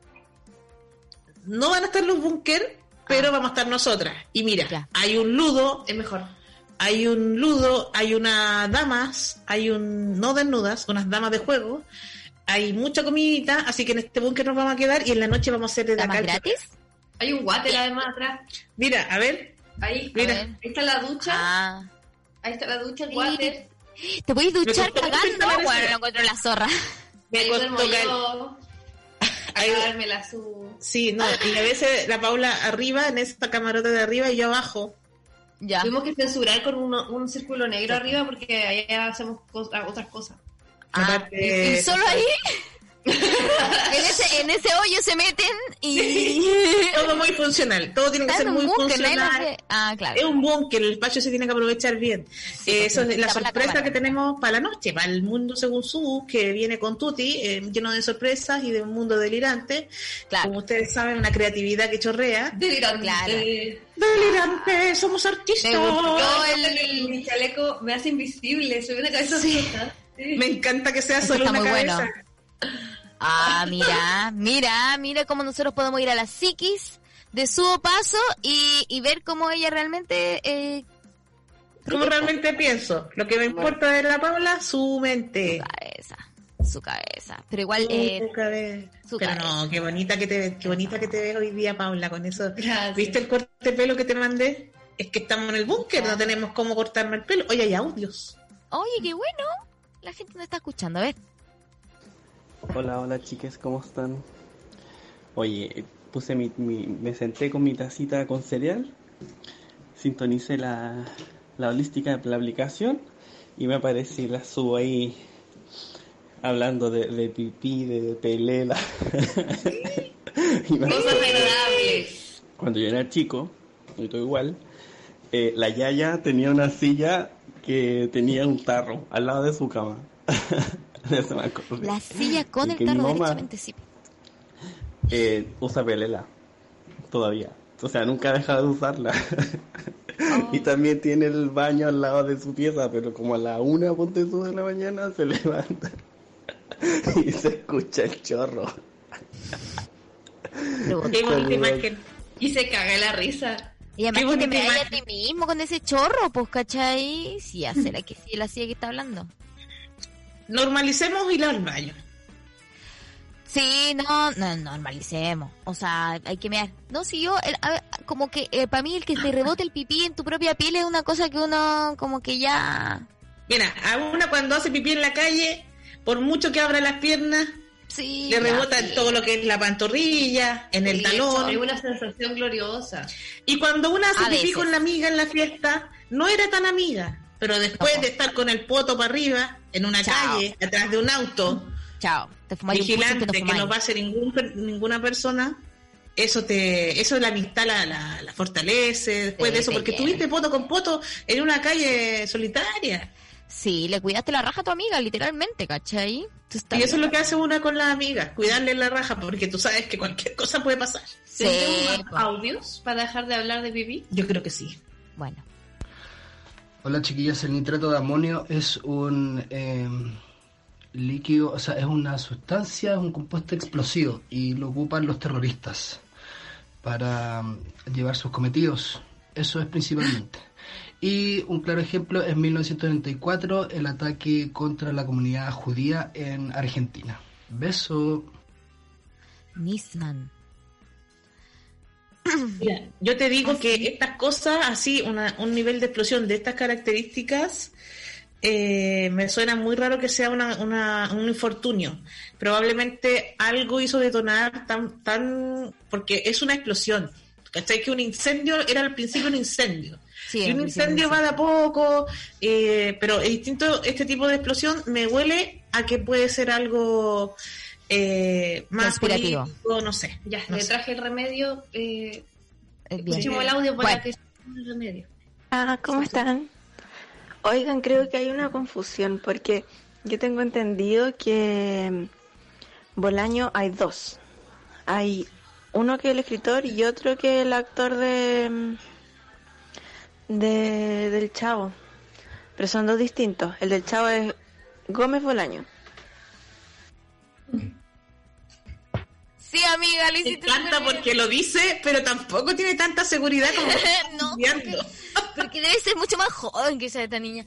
No van a estar los búnker, pero ah. vamos a estar nosotras. Y mira, hay un ludo. Es mejor. Hay un ludo, hay unas damas, hay un. no desnudas, unas damas de juego hay mucha comidita, así que en este búnker nos vamos a quedar y en la noche vamos a hacer de acá. gratis? Hay un water además atrás. Mira, a ver. Ahí, mira. Ahí está la ducha. Ah. Ahí está la ducha, el water. ¿Te puedes duchar cagando? Bueno, lo encuentro la zorra. Me costó yo. A la su... Sí, no, y a veces la Paula arriba, en esta camarote de arriba, y yo abajo. Ya. Tuvimos que censurar con un círculo negro arriba porque ahí hacemos otras cosas. Ah, ¿Y solo ahí? en, ese, en ese hoyo se meten y... todo muy funcional, todo tiene que ser muy funcional. Ah, claro. Es un búnker, el espacio se tiene que aprovechar bien. Eh, eso es la sorpresa que tenemos para la noche, para el mundo según su, que viene con Tuti, eh, lleno de sorpresas y de un mundo delirante. Claro. Como ustedes saben, una creatividad que chorrea. Delirante. Claro. delirante, somos artistas. el, mi chaleco me hace invisible, soy una cabeza sí. Me encanta que sea solo una cabeza. Ah, mira, mira, mira cómo nosotros podemos ir a la psiquis de su paso y, ver cómo ella realmente... Eh, cómo realmente pienso. Lo que me importa de la Paula, su mente. Su cabeza, su cabeza. Pero igual... Su eh, cabeza. Pero no, qué bonita que te ves, qué bonita que te ves hoy día, Paula, con eso. ¿Viste el corte de pelo que te mandé? Es que estamos en el búnker, no tenemos cómo cortarme el pelo. Oye, hay audios. Oye, qué bueno la gente no está escuchando. A ver. Hola, hola chiques, ¿cómo están? Oye, puse mi, me senté con mi tacita con cereal, sintonicé la, la holística de la aplicación y me aparece y la subo ahí hablando de, de pipí, de, pelela. Cosas agradables. Cuando yo era chico, y todo igual, eh, la Yaya tenía una silla que tenía un tarro al lado de su cama. La silla con el tarro, derechamente sí. Eh, usa pelela, todavía. O sea, nunca ha dejado de usarla. Oh. y también tiene el baño al lado de su pieza, pero como a la una, ponte tú de la mañana, se levanta y se escucha el chorro. Imagen. Y se caga la risa. Y además que te me a ti mismo con ese chorro, pues, ¿cachai? Si hace la que sí, la sigue que está hablando. Normalicemos ir al baño. Sí, no, no, normalicemos. O sea, hay que mirar. No, si yo, como que eh, para mí el que te rebote el pipí en tu propia piel es una cosa que uno, como que ya. Mira, a una cuando hace pipí en la calle, por mucho que abra las piernas, le rebota todo lo que es la pantorrilla, en el talón. Es una sensación gloriosa. Y cuando una hace pipí con la amiga en la fiesta, no era tan amiga. Pero después de estar con el poto para arriba, en una calle, detrás de un auto, Chao. vigilante, que no pase ningún, ninguna persona, eso te eso la amistad la, la, fortalece después de eso, porque tuviste poto con poto en una calle solitaria. Sí, le cuidaste la raja a tu amiga, literalmente, ¿cachai? Y eso es lo que hace una con la amiga, cuidarle la raja, porque tú sabes que cualquier cosa puede pasar. Sí. audios para dejar de hablar de pipí? Yo creo que sí. Bueno. Hola chiquillas, el nitrato de amonio es un em, líquido, o sea, es una sustancia, es un compuesto explosivo y lo ocupan los terroristas para em, llevar sus cometidos. Eso es principalmente. Y un claro ejemplo es 1994, el ataque contra la comunidad judía en Argentina. Beso. Nisman. Mira, yo te digo que estas cosas, así, una- un nivel de explosión de estas características, eh, me suena muy raro que sea una, una- un infortunio. Probablemente algo hizo detonar tan, tan, porque es una explosión. ¿Cachai? Que un incendio era al principio un incendio. Sí, y un incendio va de a poco, eh, pero es distinto, este tipo de explosión me huele a que puede ser algo eh, más político, no sé. Ya, no le sé. traje el remedio. Eh, escuchemos el audio para Bueno. que se el remedio. Ah, ¿cómo están? Oigan, creo que hay una confusión porque yo tengo entendido que mm, Bolaño hay dos. Hay uno que es el escritor y otro que es el actor de, mm, de del Chavo. Pero son dos distintos. El del Chavo es Gómez Bolaño. Sí, amiga, lo Me hiciste encanta súper porque lo dice, pero tampoco tiene tanta seguridad como no, porque, porque debe ser mucho más joven que esa esta niña.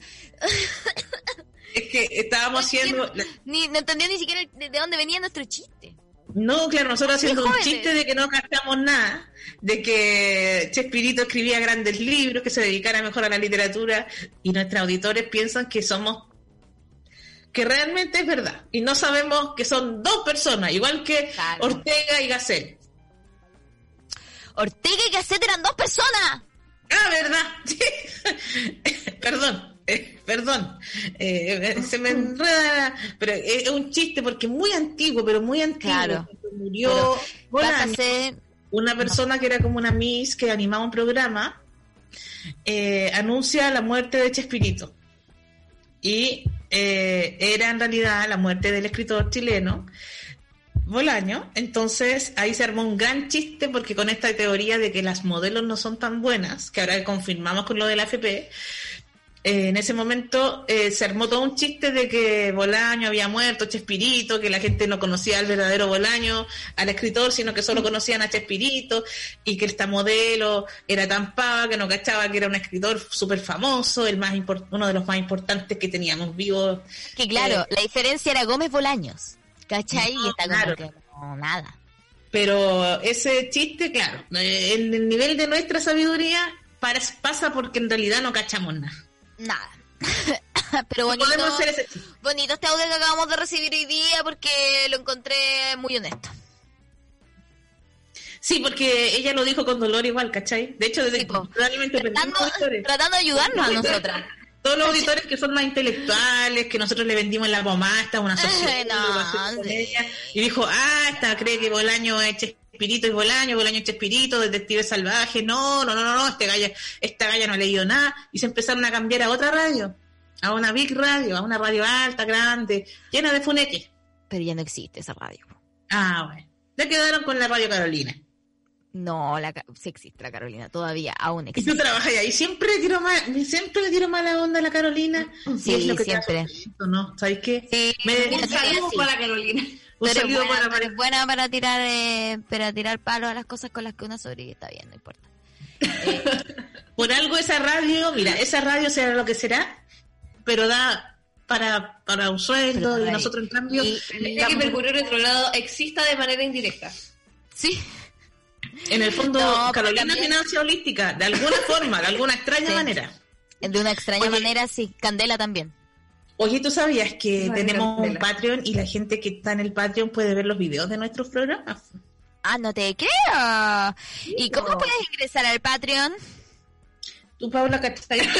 Es que estábamos haciendo... Ni, no entendió ni siquiera de, de dónde venía nuestro chiste. No, claro, nosotros haciendo un chiste de que no gastamos nada, de que Chespirito escribía grandes libros, que se dedicara mejor a la literatura, y nuestros auditores piensan que somos que realmente es verdad. Y no sabemos que son dos personas, igual que Claro. Ortega y Gasset. Ortega y Gasset eran dos personas. Ah, ¿verdad? Sí. perdón, eh, perdón. Eh, eh, se me enreda, pero es un chiste porque es muy antiguo, pero muy antiguo. Claro. Murió Bolaño, Pásase. una persona que era como una Miss que animaba un programa, eh, anuncia la muerte de Chespirito. Y era en realidad la muerte del escritor chileno Bolaño. Entonces ahí se armó un gran chiste porque con esta teoría de que las modelos no son tan buenas, que ahora confirmamos con lo de la FP, eh, en ese momento eh, se armó todo un chiste de que Bolaño había muerto, Chespirito, que la gente no conocía al verdadero Bolaño, al escritor, sino que solo conocían a Chespirito, y que esta modelo era tan pava que no cachaba que era un escritor súper famoso, el más uno de los más importantes que teníamos vivos. Que claro, Eh, la diferencia era Gómez Bolaños. ¿Cachai? y está como claro. que no, nada. Pero ese chiste, claro, eh, en el nivel de nuestra sabiduría pasa porque en realidad no cachamos nada. Nada. Pero bonito, hacer bonito este audio que acabamos de recibir hoy día porque lo encontré muy honesto. Sí, porque ella lo dijo con dolor igual, ¿cachai? De hecho, desde Sí, realmente Tratando, tratando de ayudarnos a nosotras. Todos los auditores que son más intelectuales, que nosotros le vendimos en la pomasta, una sociedad, no, sí. y dijo, ah, esta cree que Bolaño es Chespirito y Bolaño, Bolaño es Chespirito, detective salvaje, no, no, no, no, no, este galla, esta galla no ha leído nada, y se empezaron a cambiar a otra radio, a una big radio, a una radio alta, grande, llena de funeques. Pero ya no existe esa radio. Ah, bueno. Ya quedaron con la radio Carolina. No, la, sí existe la Carolina, todavía, aún Y tú existe. trabajas ahí. Siempre le tiro mal, siempre le tiro mala onda a la Carolina. Sí, Y es lo que te siempre. esto, ¿no? ¿Sabes qué? Sí, Me- un así. para Carolina. Un saludo buena, para buena para tirar, eh, para tirar palo a las cosas con las que uno sobrevive, está bien, no importa. Por algo esa radio, mira, esa radio será lo que será, pero da para, para un sueldo y nosotros en cambio... y- Es que estamos- Mercurio retrogrado exista de manera indirecta. Sí, en el fondo, No, Carolina también- financia holística, de alguna forma, de alguna extraña Sí. manera. de una extraña Oye. manera, sí. Candela también. Oye, ¿tú sabías que tenemos un Candela. Patreon y la gente que está en el Patreon puede ver los videos de nuestros programas? Ah, no te creo. ¿Y cómo puedes ingresar al Patreon? Tú, Paula, ¿cachai?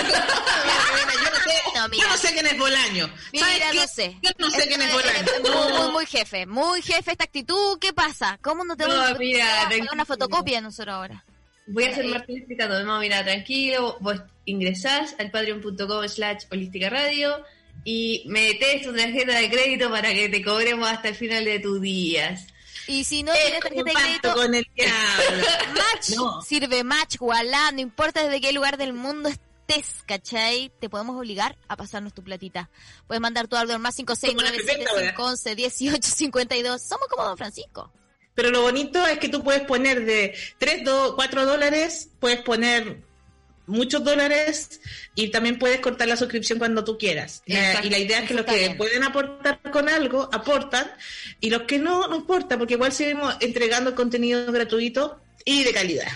No mira. yo no sé quién es Bolaño. ¿Sabes Mira, no sé. Yo no sé quién es Bolaño. Muy, muy, muy jefe. Muy jefe esta actitud. ¿Qué pasa? ¿Cómo no te No, vamos a hacer una fotocopia de nosotros ahora? Voy a hacer Martín explicando. No, mira, tranquilo. Vos ingresás al patreon.com slash holística radio y metés tu tarjeta de crédito para que te cobremos hasta el final de tus días. Y si no Es tienes tarjeta de crédito, con el. Match, No. sirve Match, Wallah, no importa desde qué lugar del mundo estés, ¿cachai? Te podemos obligar a pasarnos tu platita. Puedes mandar tu al más 56975111852. Somos como Don Francisco. Pero lo bonito es que tú puedes poner de 3, 4 dólares, puedes poner muchos dólares y también puedes cortar la suscripción cuando tú quieras. Exacto, y la idea es que los que pueden aportar con algo, aportan, y los que no, no importa, porque igual seguimos entregando contenido gratuito y de calidad.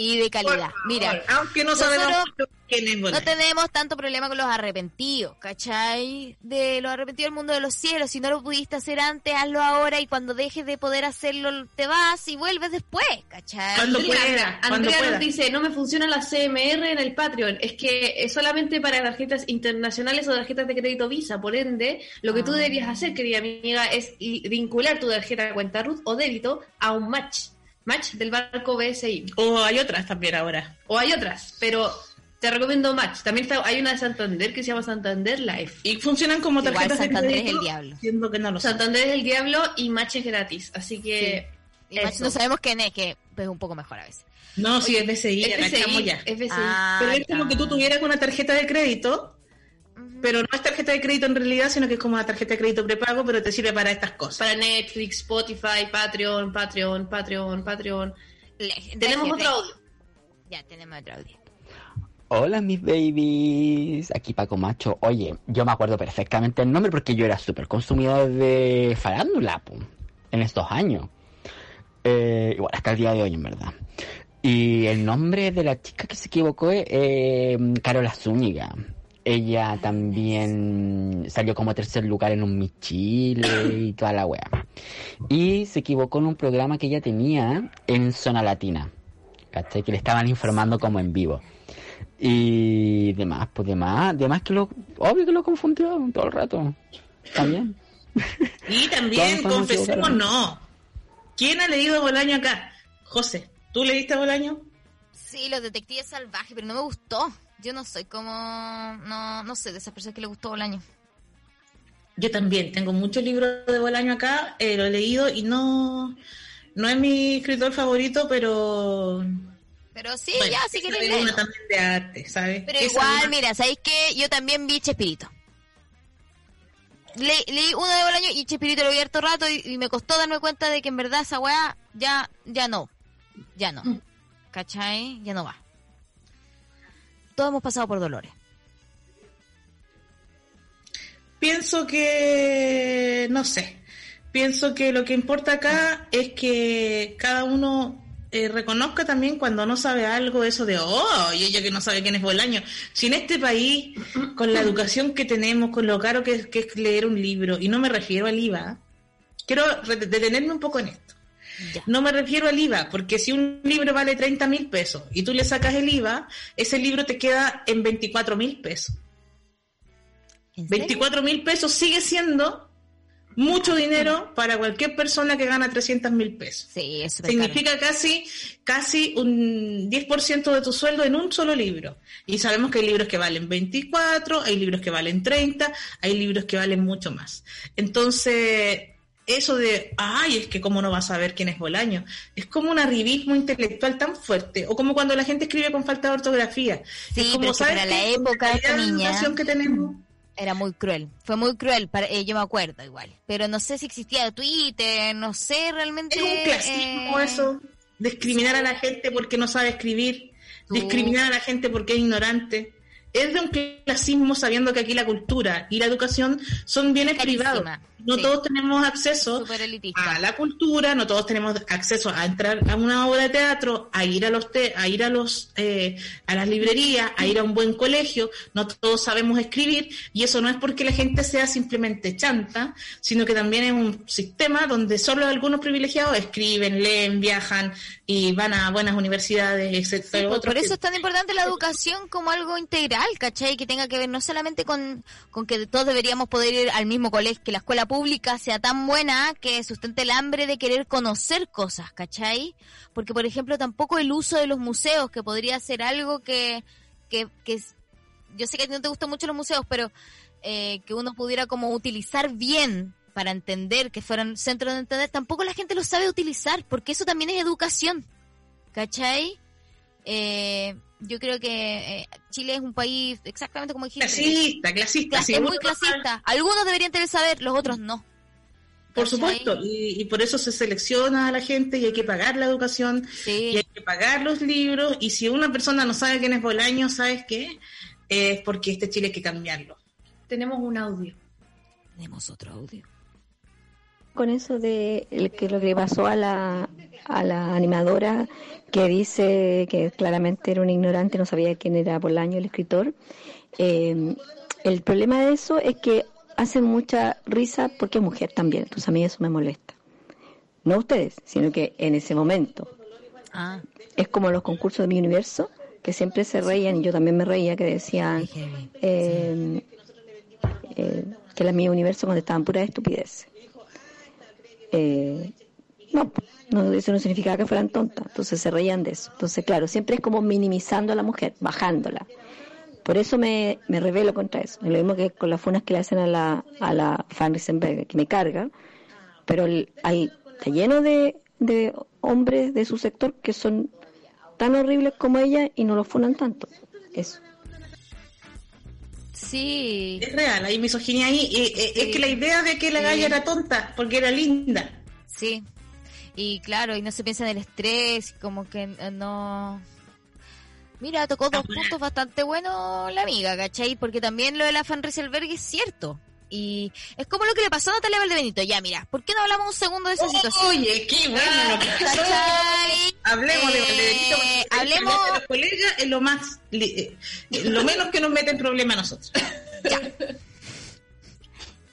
Y de calidad. Mira, Aunque no sabemos quién es no tenemos tanto problema con los arrepentidos, ¿cachai? De los arrepentidos del mundo de los cielos. Si no lo pudiste hacer antes, hazlo ahora y cuando dejes de poder hacerlo, te vas y vuelves después, ¿cachai? Cuando Andrea, pueda, cuando Andrea pueda. nos dice, no me funciona la CMR en el Patreon. Es que es solamente para tarjetas internacionales o tarjetas de crédito Visa. Por ende, lo que tú Ah. deberías hacer, querida amiga, es i- vincular tu tarjeta de cuenta RUT o débito a un match. Match del banco BSI. O hay otras también ahora. O hay otras, pero te recomiendo Match. También está- hay una de Santander que se llama Santander Life. Y funcionan como Igual tarjetas de Santander es el diablo. siendo que no lo son. Santander es el diablo y Match es gratis. Así que... Y no sabemos quién es, que es un poco mejor a veces. No, sí, es BCI, ya FCI, cachamos ya. FCI. Ah, Pero es como que tú tuvieras una tarjeta de crédito. Pero no es tarjeta de crédito en realidad, sino que es como una tarjeta de crédito prepago, pero te sirve para estas cosas. Para Netflix, Spotify, Patreon, Patreon, Patreon, Patreon. Le- Tenemos otro audio. Ya, tenemos otro audio. Hola mis babies, aquí Paco Macho. Oye, yo me acuerdo perfectamente el nombre porque yo era súper consumidor de farándula po, en estos años. Eh, igual hasta el día de hoy en verdad. Y el nombre de la chica que se equivocó es eh, Carola Zúñiga. Ella también salió como tercer lugar en un Miss Chile y toda la wea. Y se equivocó en un programa que ella tenía en Zona Latina. ¿Cachai? Que le estaban informando como en vivo. Y demás, pues demás, demás que lo, obvio que lo confundió todo el rato. También. Y también, confesemos, no. ¿Quién ha leído Bolaño acá? José, ¿tú leíste Bolaño? Sí, los detectives salvajes, pero no me gustó. Yo no soy como. No, no sé, de esas personas que le gustó Bolaño. Yo también, tengo muchos libros de Bolaño acá, eh, lo he leído y no, no es mi escritor favorito, pero... Pero sí, bueno, ya, quieres es leer. una también de arte, ¿sabes? Pero Esa igual, una- mira, ¿sabéis qué? Yo también vi Chespirito. Le- leí uno de Bolaño y Chespirito lo vi harto rato y, y me costó darme cuenta de que en verdad esa weá ya, ya no. Ya no. ¿Cachai? Ya no va. Todos hemos pasado por dolores. Pienso que, no sé, pienso que lo que importa acá es que cada uno eh, reconozca también cuando no sabe algo eso de, oh, y ella que no sabe quién es Bolaño. Si en este país, con la educación que tenemos, con lo caro que es, que es leer un libro, y no me refiero al IVA, quiero detenerme un poco en esto. Ya. No me refiero al IVA, porque si un libro vale 30 mil pesos y tú le sacas el IVA, ese libro te queda en 24 mil pesos. ¿En serio? 24 mil pesos sigue siendo mucho dinero para cualquier persona que gana 300 mil pesos. Sí, es caro. Significa casi, casi un 10% de tu sueldo en un solo libro. Y sabemos que hay libros que valen 24, hay libros que valen 30, hay libros que valen mucho más. Entonces, eso de, ay, es que cómo no vas a saber quién es Bolaño, es como un arribismo intelectual tan fuerte, o como cuando la gente escribe con falta de ortografía. Sí, es como, pero ¿sabes para la época esta niña- que tenemos, Era muy cruel. Fue muy cruel. Para, eh, yo me acuerdo igual. Pero no sé si existía Twitter, no sé realmente. Es un clasismo eh, eso, discriminar a la gente porque no sabe escribir, Tú- discriminar a la gente porque es ignorante. Es de un clasismo sabiendo que aquí la cultura y la educación son bienes privados. No sí. todos tenemos acceso a la cultura, no todos tenemos acceso a entrar a una obra de teatro, a ir a los te- a ir a los eh, a las librerías, a ir a un buen colegio, no todos sabemos escribir y eso no es porque la gente sea simplemente chanta, sino que también es un sistema donde solo algunos privilegiados escriben, leen, viajan y van a buenas universidades, etcétera. Sí, pues, por eso es tan importante la educación como algo integral, ¿cachai? Que tenga que ver no solamente con, con que todos deberíamos poder ir al mismo colegio, que la escuela pública sea tan buena que sustente el hambre de querer conocer cosas, ¿cachai? Porque, por ejemplo, tampoco el uso de los museos, que podría ser algo que, que, que yo sé que a ti no te gustan mucho los museos, pero eh, que uno pudiera como utilizar bien para entender que fueran centros de entender, tampoco la gente lo sabe utilizar, porque eso también es educación, ¿cachai? Eh, yo creo que eh, Chile es un país exactamente como dijiste. clasista, clasista, Clas- sí, es muy clasista. Algunos deberían tener saber, los otros no. Por supuesto, y, y por eso se selecciona a la gente y hay que pagar la educación Sí. y hay que pagar los libros. Y si una persona no sabe quién es Bolaño, ¿sabes qué? Es porque este Chile hay que cambiarlo. Tenemos un audio. Tenemos otro audio. Con eso de el que lo que pasó a la, a la animadora que dice que claramente era un ignorante, no sabía quién era Bolaño, el escritor. Eh, el problema de eso es que hacen mucha risa porque es mujer también, entonces a mí eso me molesta. No ustedes, sino que en ese momento. Ah, Es como los concursos de mi universo, que siempre se reían, y yo también me reía, que decían eh, eh, que la mi universo contestaban pura estupidez. Eh, no, no, eso no significaba que fueran tontas, entonces se reían de eso. Entonces, claro, siempre es como minimizando a la mujer, bajándola. Por eso me, me rebelo contra eso. Es lo mismo que con las funas que le hacen a la, a la Fan Riesenberger, que me carga, pero hay, está lleno de, de hombres de su sector que son tan horribles como ella y no lo funan tanto. Eso. Sí. Es real, hay misoginia ahí. y, Es que la idea de que la Sí. galla era tonta porque era linda. Sí. Y claro, y no se piensa en el estrés, como que eh, no... Mira, tocó dos puntos bastante buenos la amiga, ¿cachai? Porque también lo de la Fan Rieselberg es cierto. Y es como lo que le pasó a Natalia Valdebenito. Ya, mira, ¿por qué no hablamos un segundo de esa situación? Oye, qué bueno lo que pasó. ¿Cachai? Hablemos de Eh, Valdebenito. el hablemos- los colegas es lo más, eh, eh, lo menos que nos mete en problema a nosotros.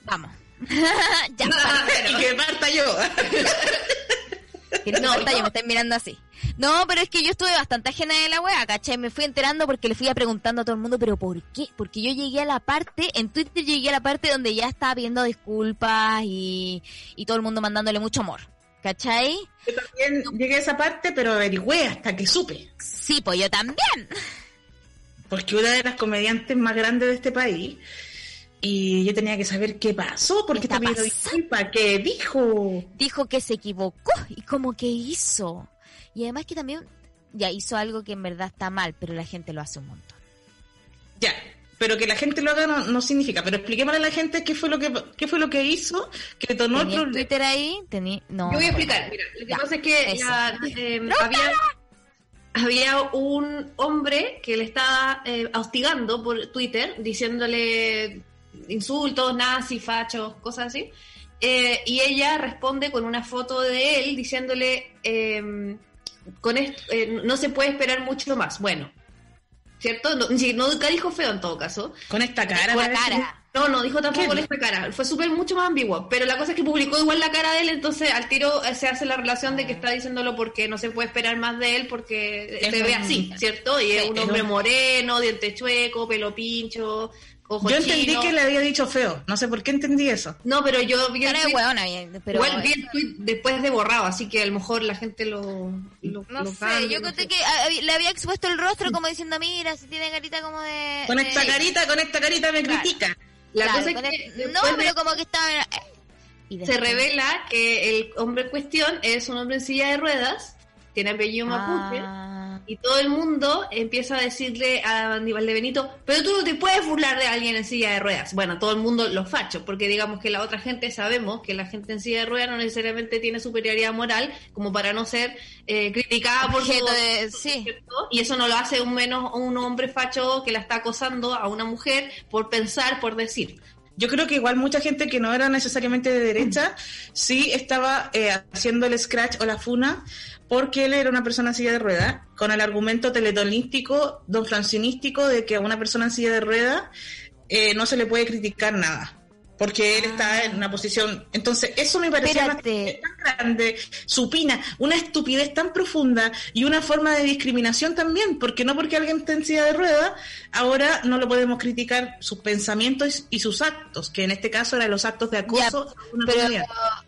Vamos. ya, para. y que parta yo. Que no, ahorita ya me están mirando así. No, pero es que yo estuve bastante ajena de la wea, ¿cachai? Me fui enterando porque le fui a preguntando a todo el mundo, pero ¿por qué? Porque yo llegué a la parte, en Twitter llegué a la parte donde ya estaba pidiendo disculpas y, y todo el mundo mandándole mucho amor. ¿Cachai? Yo también llegué a esa parte, pero averigüé hasta que supe. Sí, pues yo también. Porque una de las comediantes más grandes de este país. Y yo tenía que saber qué pasó, porque ¿Qué está está pidiendo pasando? disculpas, qué dijo. Dijo que se equivocó y como que hizo. Y además que también ya hizo algo que en verdad está mal, pero la gente lo hace un montón. Ya, pero que la gente lo haga no, no significa. Pero expliquémosle a la gente qué fue lo que qué fue lo que hizo, que detonó el ¿Tenía el problema. Twitter ahí? Tení... No. Yo voy a no, explicar. Mira, lo que Ya, pasa es que la- eh, había, había un hombre que le estaba eh, hostigando por Twitter, diciéndole insultos, nazis, fachos, cosas así. Eh, y ella responde con una foto de él diciéndole, eh, con esto, eh, no se puede esperar mucho más. Bueno, ¿cierto? No, no, nunca dijo feo en todo caso. Con esta cara. Con cara. No, no dijo tampoco ¿Qué? con esta cara. Fue súper mucho más ambiguo. Pero la cosa es que publicó igual la cara de él, entonces al tiro eh, se hace la relación de que está diciéndolo porque no se puede esperar más de él porque Es se ve así, ¿cierto? Y es un hombre moreno, diente chueco, pelo pincho, Yo entendí que le había dicho feo. No sé por qué entendí eso. No, pero yo vi el tweet- hueona, pero... igual vi el tweet después de borrado, así que a lo mejor la gente lo, lo, No lo sé, cambia, yo no conté sé. que ah, le había expuesto el rostro como diciendo, mira, si tiene carita como de... Con de- esta carita, con esta carita me Claro. critica. La Claro, cosa es que el- No, pero como que estaba... eh, y se revela que el hombre en cuestión es un hombre en silla de ruedas, tiene apellido mapuche. Ah, Y todo el mundo empieza a decirle a Aníbal de Benito, pero tú no te puedes burlar de alguien en silla de ruedas. Bueno, todo el mundo lo facho, porque digamos que la otra gente sabemos que la gente en silla de ruedas no necesariamente tiene superioridad moral como para no ser eh, criticada por su... de... Sí. ¿cierto? Y eso no lo hace un menos un hombre facho que la está acosando a una mujer por pensar, por decir. Yo creo que igual mucha gente que no era necesariamente de derecha sí estaba eh, haciendo el scratch o la funa porque él era una persona en silla de ruedas con el argumento teletonístico, don francionístico de que a una persona en silla de ruedas eh, no se le puede criticar nada porque él está en una posición entonces eso me parecía una tan grande supina una estupidez tan profunda y una forma de discriminación también porque no porque alguien esté en silla de ruedas ahora no lo podemos criticar sus pensamientos y sus actos que en este caso eran los actos de acoso pero comunidad.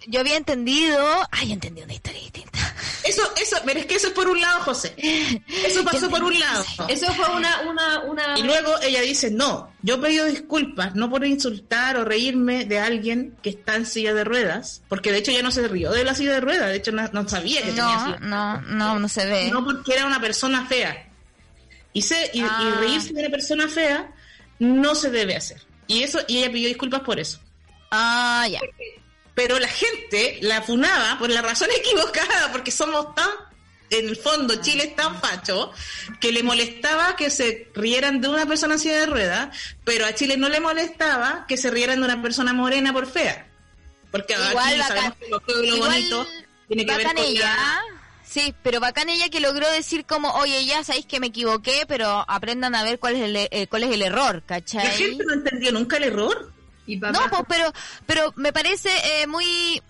yo había entendido... Ay, entendí una historia distinta. Eso eso pero es que eso es por un lado José eso pasó por un lado Eso fue una... una, una... Y luego ella dice, no, yo pido disculpas, no por insultar o reírme de alguien que está en silla de ruedas, porque de hecho ya no se rió de la silla de ruedas, de hecho no, no sabía que tenía No, silla. no, no, no se ve. No porque era una persona fea. Y, se, y, y Ah. reírse de una persona fea no se debe hacer. Y eso y ella pidió disculpas por eso. Ah, ya. Pero la gente la funaba por la razón equivocada, porque somos tan, en el fondo, Chile es tan facho, que le molestaba que se rieran de una persona en silla de ruedas, pero a Chile no le molestaba que se rieran de una persona morena por fea. Porque Igual aquí sabemos que tiene que ver con ella, la- Sí, pero bacán ella que logró decir como, oye, ya sabéis que me equivoqué, pero aprendan a ver cuál es el, eh, cuál es el error, ¿cachai? La gente no entendió nunca el error. Y No, pues, pero, pero me parece eh, muy...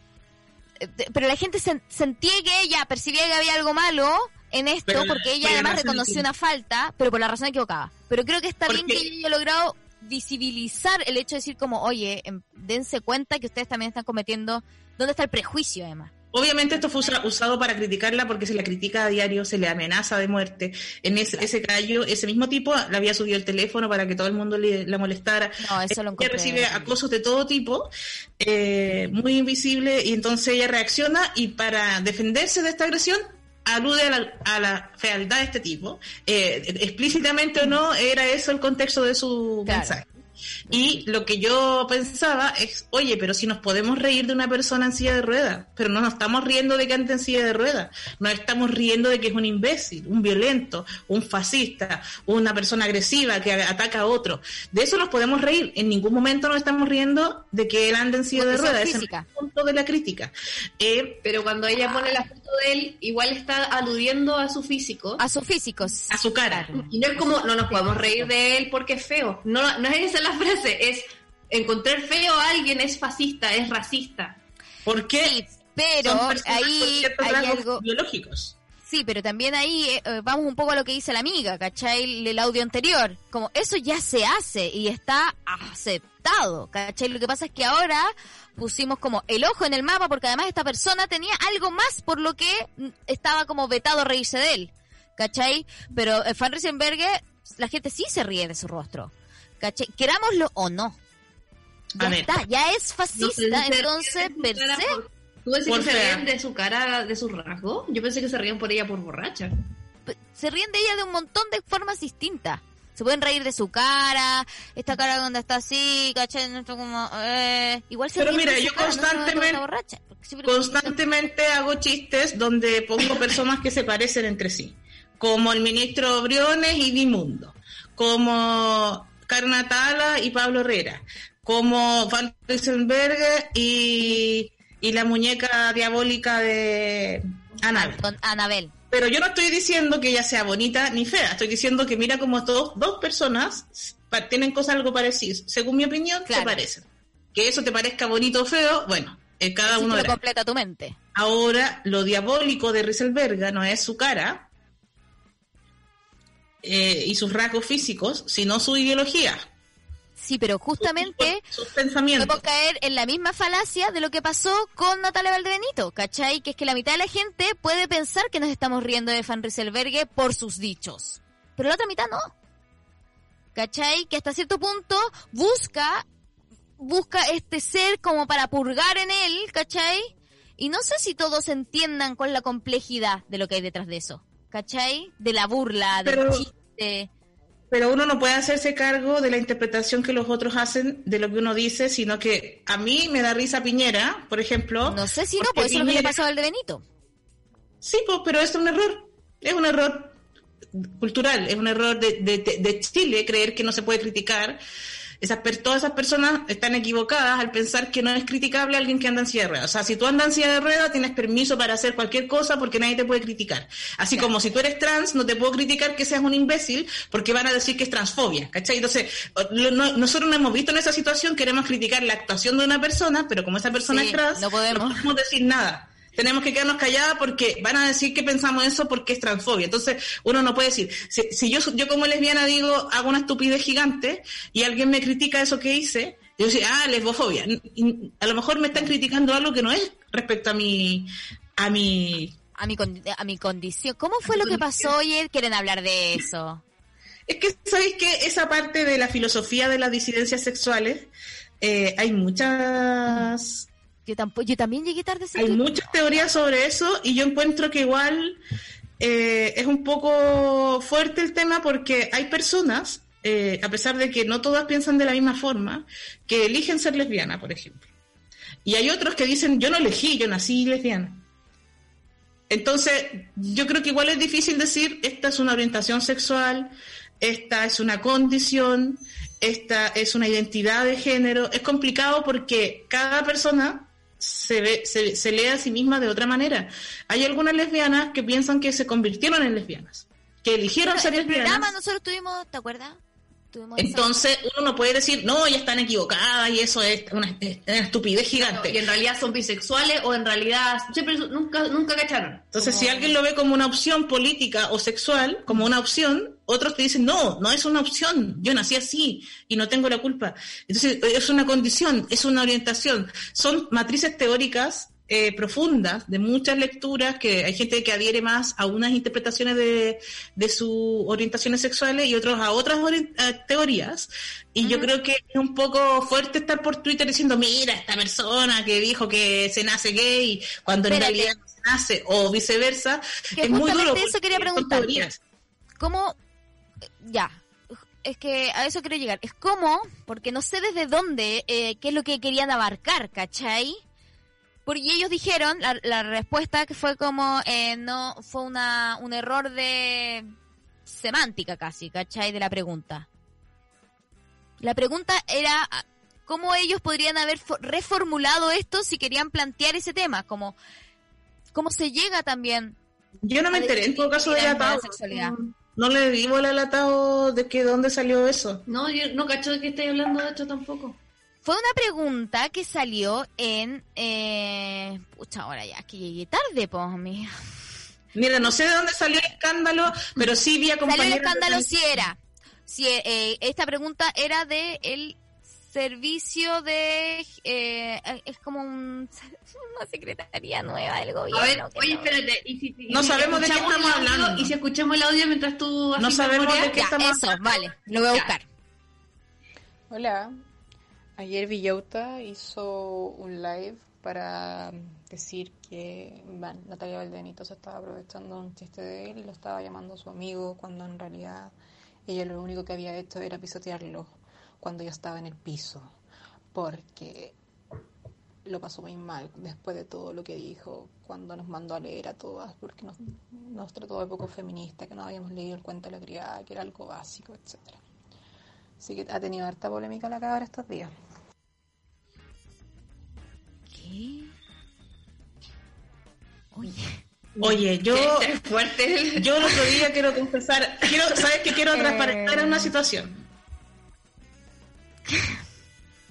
eh, Pero la gente sen- sentía que ella percibía que había algo malo en esto, Pero la- porque ella además reconoció una falta, pero por la razón equivocada. Pero creo que está bien que ella haya logrado visibilizar el hecho de decir como, oye, em, dense cuenta que ustedes también están cometiendo... ¿Dónde está el prejuicio, además? Obviamente esto fue usa- usado para criticarla porque se la critica a diario, se le amenaza de muerte. En ese, ese callo, ese mismo tipo le había subido el teléfono para que todo el mundo le, la molestara. No, eso lo Ella recibe acosos de todo tipo, eh, muy invisible, y entonces ella reacciona y para defenderse de esta agresión alude a la, a la fealdad de este tipo. Eh, explícitamente o no, era eso el contexto de su Claro. mensaje. Y lo que yo pensaba es, oye, pero si nos podemos reír de una persona en silla de ruedas, pero no nos estamos riendo de que ande en silla de ruedas, nos estamos riendo de que es un imbécil, un violento, un fascista, una persona agresiva que a- ataca a otro. De eso nos podemos reír. En ningún momento nos estamos riendo de que él ande en silla de ruedas. Ese es el punto de la crítica. Eh, pero cuando ella pone la foto de él, igual está aludiendo a su físico. A sus físicos. a su cara. Y no es como, no nos podemos reír de él porque es feo. No, no es esa la frase, es encontrar feo a alguien es fascista, es racista. ¿Por qué? Sí, pero ahí hay algo... biológicos. Sí, pero también ahí eh, eh, vamos un poco a lo que dice la amiga, ¿cachai? El, el audio anterior. Como eso ya se hace y está aceptado, ¿cachai? Lo que pasa es que ahora pusimos como el ojo en el mapa porque además esta persona tenía algo más por lo que mm, estaba como vetado reírse de él, ¿cachai? Pero eh, Van Riesenberger, la gente sí se ríe de su rostro, ¿cachai? Querámoslo o no. Ya A ver. está, ya es No fascista, se entonces, ríen de su per se. ¿Tú decís que se ríen de su cara, de su rasgo? Yo pensé que se rían por ella por borracha. se ríen de ella de un montón de formas distintas. Se pueden reír de su cara, esta cara donde está así, ¿cachai? Esto como, eh, igual se Pero mira, yo cara, no constantemente- borracha, Constantemente hago chistes donde pongo personas que se parecen entre sí, como el ministro Briones y Dimundo, como Carnatala y Pablo Herrera, como Van Riesenberger y, y la muñeca diabólica de Anabel. Anabel. Pero yo no estoy diciendo que ella sea bonita ni fea, estoy diciendo que mira como dos, dos personas tienen cosas algo parecidas. Según mi opinión, Claro. se parecen. Que eso te parezca bonito o feo, bueno, eh, cada uno lo completa tu mente. Ahora, lo diabólico de Rieselberga no es su cara eh, y sus rasgos físicos, sino su ideología, Sí, pero justamente sus pensamientos. podemos caer en la misma falacia de lo que pasó con Natalia Valdebenito, ¿cachai? Que es que la mitad de la gente puede pensar que nos estamos riendo de Van Rieselberghe por sus dichos, pero la otra mitad no. ¿Cachai? Que hasta cierto punto busca busca este ser como para purgar en él, ¿cachai? Y no sé si todos entiendan con la complejidad de lo que hay detrás de eso, ¿cachai? De la burla, del Pero- chiste. Pero uno no puede hacerse cargo de la interpretación que los otros hacen de lo que uno dice, sino que a mí me da risa Piñera, por ejemplo. No sé si no, pues eso es lo que le pasó al de Benito. Sí, pues, pero es un error. Es un error cultural, es un error de- de Chile creer que no se puede criticar. Esas, per- todas esas personas están equivocadas al pensar que no es criticable alguien que anda en silla de ruedas. O sea, si tú andas en silla de ruedas, tienes permiso para hacer cualquier cosa porque nadie te puede criticar. Así como si tú eres trans, no te puedo criticar que seas un imbécil porque van a decir que es transfobia, ¿cachai? Entonces, lo- no- nosotros nos hemos visto en esa situación, queremos criticar la actuación de una persona, pero como esa persona Sí, es trans, no podemos. podemos decir nada. Tenemos que quedarnos calladas porque van a decir que pensamos eso porque es transfobia. Entonces, uno no puede decir, si, si yo, yo como lesbiana digo, hago una estupidez gigante y alguien me critica eso que hice, yo digo, ah, lesbofobia. Y A lo mejor me están criticando algo que no es respecto a mi, a mi, A mi, con- a mi condición. ¿Cómo fue lo que pasó ayer? ¿Quieren hablar de eso? Es que, ¿sabéis que esa parte de la filosofía de las disidencias sexuales, eh, hay muchas Yo, tampoco, yo también llegué tarde. Hay muchas teorías sobre eso y yo encuentro que igual eh, es un poco fuerte el tema porque hay personas, eh, a pesar de que no todas piensan de la misma forma, que eligen ser lesbiana, por ejemplo. Y hay otros que dicen, yo no elegí, yo nací lesbiana. Entonces, yo creo que igual es difícil decir, esta es una orientación sexual, esta es una condición, esta es una identidad de género. Es complicado porque cada persona se, ve, se, se lee a sí misma de otra manera. Hay algunas lesbianas que piensan que se convirtieron en lesbianas, que eligieron ser el lesbianas. programa nosotros tuvimos, ¿te acuerdas? Entonces uno no puede decir, no, ya están equivocadas y eso es una, es una estupidez gigante. Y en realidad son bisexuales o en realidad siempre nunca nunca cacharon. Entonces, Como- si alguien lo ve como una opción política o sexual, como una opción, otros te dicen, no, no es una opción, yo nací así y no tengo la culpa. Entonces, es una condición, es una orientación. Son matrices teóricas eh, profundas, de muchas lecturas, que hay gente que adhiere más a unas interpretaciones de, de sus orientaciones sexuales y otros a otras eh, teorías. Y yo creo que es un poco fuerte estar por Twitter diciendo, mira, esta persona que dijo que se nace gay, cuando en Espérate. realidad no se nace, o viceversa. Que es muy duro. eso quería. ¿Cómo? Ya. Es que a eso quiero llegar. Es cómo, porque no sé desde dónde, eh, qué es lo que querían abarcar, ¿cachai? Porque ellos dijeron, la, la respuesta que fue como, eh, no, fue una, un error de semántica casi, ¿cachai? De la pregunta. La pregunta era, ah, ¿cómo ellos podrían haber fo- reformulado esto si querían plantear ese tema? Como, ¿cómo se llega también? Yo no me enteré en todo caso del atado. sexualidad? No le di bola al atado de que dónde salió eso. No, yo no cacho de que estáis hablando de esto tampoco. Fue una pregunta que salió en... Eh... Pucha, ahora ya, que llegué tarde, pues, amiga. Mira, no sé de dónde salió el escándalo, pero sí vi a Salió compañeros... el escándalo de- si era. Si, eh, esta pregunta era de el servicio de... eh, es como un, una secretaría nueva del gobierno. A ver, que oye, no- espérate. ¿y si, No sabemos de qué estamos hablando. Y si escuchamos el audio mientras tú No haces sabemos memoria? de qué Ya, estamos eso, vale, lo voy a Ya. buscar. Hola, ayer Villauta hizo un live para decir que Natalia Valdenito se estaba aprovechando un chiste de él y lo estaba llamando su amigo cuando en realidad ella lo único que había hecho era pisotearlo cuando ya estaba en el piso porque lo pasó muy mal después de todo lo que dijo cuando nos mandó a leer a todas porque nos, nos trató de poco feminista, que no habíamos leído el cuento de la criada, que era algo básico, etcétera. Así que ha tenido harta polémica la cabra estos días. ¿Qué? Oye, Oye, yo... Fuerte. Yo el otro día quiero confesar... Quiero, ¿Sabes que Quiero transparentar una situación.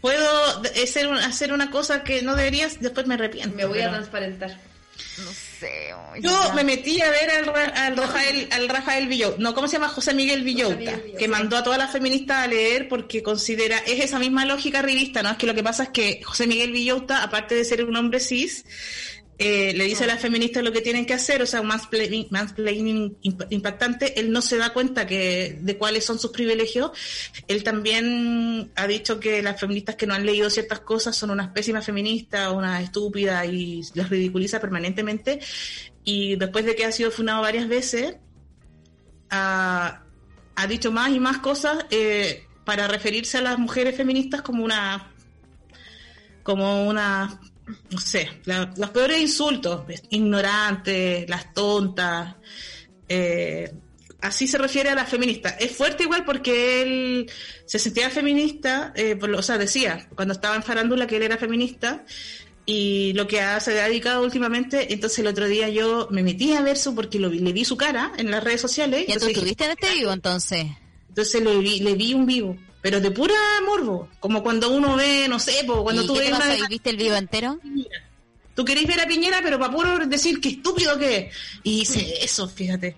Puedo hacer, un- hacer una cosa que no deberías, después me arrepiento. Me voy a transparentar. no sé. Oye, Yo ya. me metí a ver al, Ra- al Rafael, al Rafael Villota, no, ¿cómo se llama? José Miguel Villota, Miguel Villota. que mandó a todas las feministas a leer porque considera, es esa misma lógica revista, ¿no? Es que lo que pasa es que José Miguel Villota, aparte de ser un hombre cis, eh, le dice a las feministas lo que tienen que hacer, o sea, un mansplaining, mansplaining imp- impactante, él no se da cuenta que de cuáles son sus privilegios. Él también ha dicho que las feministas que no han leído ciertas cosas son unas pésimas feministas, unas estúpidas y las ridiculiza permanentemente. Y después de que ha sido funado varias veces, ha, ha dicho más y más cosas eh, para referirse a las mujeres feministas como una como una no sé, la- los peores insultos, ignorantes, las tontas, eh, así se refiere a las feministas. Es fuerte igual porque él se sentía feminista, eh, por lo- o sea, decía cuando estaba en farándula que él era feminista y lo que ha, se ha dedicado últimamente, entonces el otro día yo me metí a ver su, porque lo le vi su cara en las redes sociales. ¿Ya tú entonces dije, estuviste en este vivo entonces? entonces le vi, le vi un vivo, pero de pura morbo, como cuando uno ve, no sé, po, cuando ¿Y tú qué ves te ¿Viste el vivo entero? Tú querés ver a Piñera, pero para puro decir qué estúpido que es. Y hice eso, fíjate.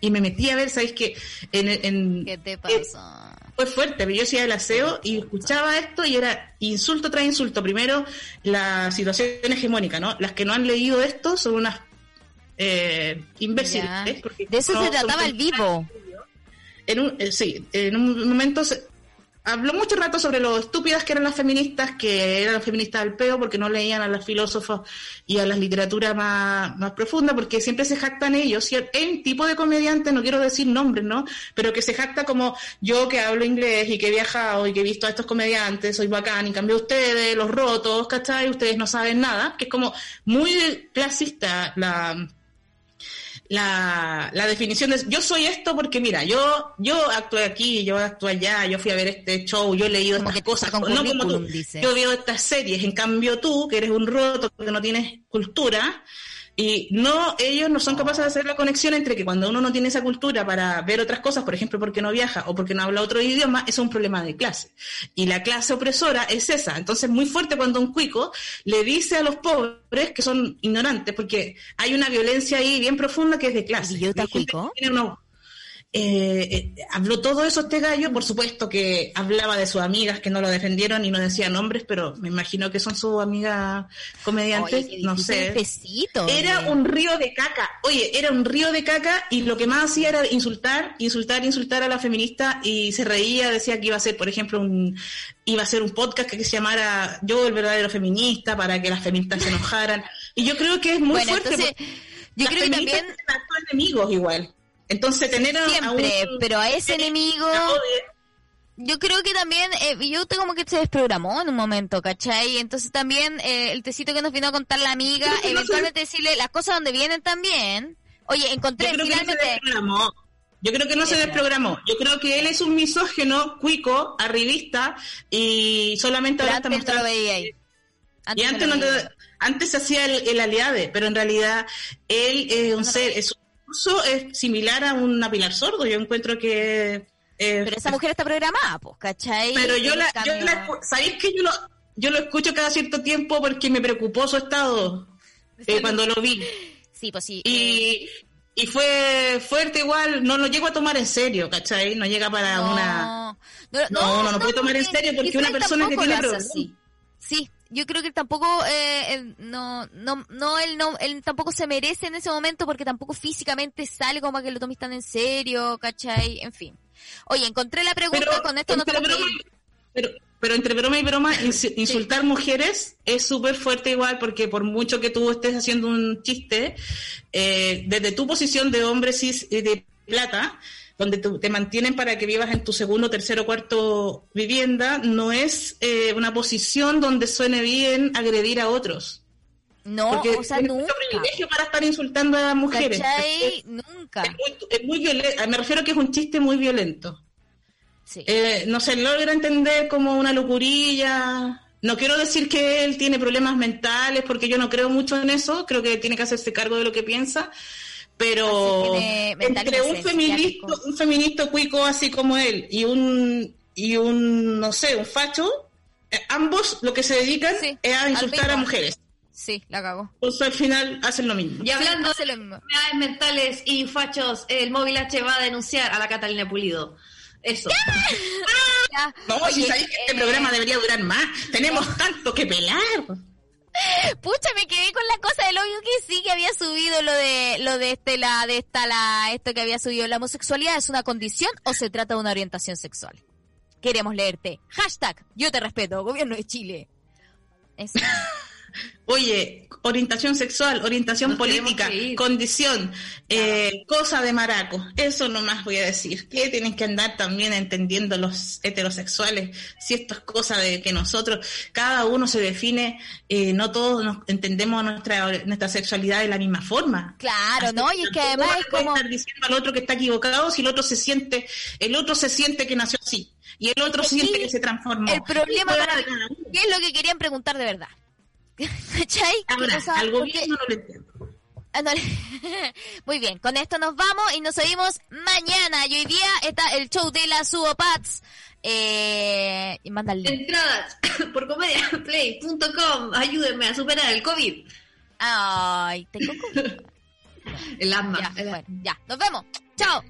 Y me metí a ver, ¿sabéis qué? En, en, ¿Qué te eh, pasó? fue fuerte, pero yo hacía el aseo y escuchaba esto y era insulto tras insulto. Primero, la situación hegemónica, ¿no? Las que no han leído esto son unas eh, imbéciles. ¿eh? Porque De eso no se trataba el vivo. En un, eh, sí, en un momento se- habló mucho rato sobre lo estúpidas que eran las feministas, que eran las feministas del peo porque no leían a las filósofos y a las literaturas más, más profundas, porque siempre se jactan ellos. Y el, el tipo de comediante, no quiero decir nombres, ¿no? Pero que se jacta como yo que hablo inglés y que he viajado y que he visto a estos comediantes, soy bacán, y cambio ustedes, los rotos, ¿cachai? Ustedes no saben nada, que es como muy clasista la la, la definición de yo soy esto porque mira, yo yo actué aquí, yo actué allá, yo fui a ver este show, yo he leído estas cosas, con no como tú, dice. yo veo estas series, en cambio tú, que eres un roto, que no tienes cultura, y no, ellos no son capaces de hacer la conexión entre que cuando uno no tiene esa cultura para ver otras cosas, por ejemplo, porque no viaja o porque no habla otro idioma, es un problema de clase. Y la clase opresora es esa. Entonces, muy fuerte cuando un cuico le dice a los pobres que son ignorantes, porque hay una violencia ahí bien profunda que es de clase. ¿Y yo te cuico? tiene eh, eh, habló todo eso este gallo, por supuesto que hablaba de sus amigas que no lo defendieron y no decía nombres, pero me imagino que son sus amigas comediantes, Oye, no sé. pesito, Era eh. un río de caca, oye, era un río de caca y lo que más hacía era insultar, insultar, insultar a la feminista y se reía, decía que iba a ser, por ejemplo, un iba a ser un podcast que se llamara Yo el verdadero feminista para que las feministas se enojaran. Y yo creo que es muy Bueno, fuerte. entonces, porque yo creo que también- enemigos igual. Entonces tener a, a Siempre, un- pero a ese enemigo... Yo creo que también, eh, yo tengo como que se desprogramó en un momento, ¿cachai? Entonces también eh, el tecito que nos vino a contar la amiga, no eventualmente decirle las cosas donde vienen también. Oye, encontré Yo creo que no se finalmente... Yo creo que no se desprogramó. Yo creo que él es un misógeno, cuico, arribista y solamente ahora está antes lo mostrando- veía ahí. y Antes antes, no antes se hacía el, el aliade, pero en realidad él es un ser, es, discurso es similar a una Pilar Sordo. Yo encuentro que... eh, Pero esa mujer está programada, pues, ¿cachai? pero yo la, yo la ¿sabéis que yo lo, yo lo escucho cada cierto tiempo porque me preocupó su estado eh, cuando lo vi? Sí, pues sí. Y, y fue fuerte igual, no lo llego a tomar en serio, ¿cachai? No llega para No. una... No, No, no, no puede tomar en serio porque una persona que tiene problemas. así. Yo creo que tampoco, eh, él no, no, no, él no, él tampoco se merece en ese momento porque tampoco físicamente sale como a que lo tomes tan en serio, ¿cachai? En fin. Oye, encontré la pregunta, Pero con esto no broma- ir. Pero, pero entre broma y broma, ins- insultar mujeres es súper fuerte igual, porque por mucho que tú estés haciendo un chiste, eh, desde tu posición de hombre cis y de plata, donde te mantienen para que vivas en tu segundo, tercero, cuarto vivienda, no es eh, una posición donde suene bien agredir a otros. No, Porque o sea, tienes mucho nunca. privilegio para estar insultando a mujeres. ¿Cachai? Nunca. Es muy, es muy violento, me refiero a que es un chiste muy violento. Sí. Eh, no se logra entender como una locurilla. No quiero decir que él tiene problemas mentales, porque yo no creo mucho en eso, creo que tiene que hacerse cargo de lo que piensa, pero entre un feminista, un feminista cuico así como él y un, y un, no sé, un facho, eh, ambos lo que se dedican es a insultar a mujeres. Sí, la cagó. Entonces al final hacen lo mismo. Y hablando de enfermedades mentales y fachos, el móvil H va a denunciar a la Catalina Pulido. Eso. Ya. No, si Oye, sabéis que este eh, programa debería durar más. Tenemos tanto que pelar. Pucha, me quedé con la cosa del obvio que sí que había subido lo de lo de este la de esta la esto que había subido la homosexualidad es una condición o se trata de una orientación sexual. Queremos leerte. Hashtag yo te respeto, gobierno de Chile. Eso. Oye, orientación sexual, orientación Nos política, condición, eh, cosa de maraco. Eso nomás voy a decir. Que tienen que andar también entendiendo los heterosexuales. Si esto es cosa de que nosotros, cada uno se define, eh, no todos nos entendemos nuestra, nuestra sexualidad de la misma forma. Claro, Así ¿no? Y es que además es como estar diciendo al otro que está equivocado si el otro se siente, el otro se siente que nació así. Y el otro siente que se transformó. el problema. ¿Qué es lo que querían preguntar de verdad? ¿Cachai? ¿Qué Ahora, al Porque- gobierno no le entiendo. Ah, Muy bien, con esto nos vamos y nos oímos mañana. Y hoy día está el show de la Subopats. Eh, y link. Entradas por comediaplay.com. Ayúdenme a superar el COVID. Ay, tengo COVID. El asma. Ya, el bueno, ya, nos vemos. Chao.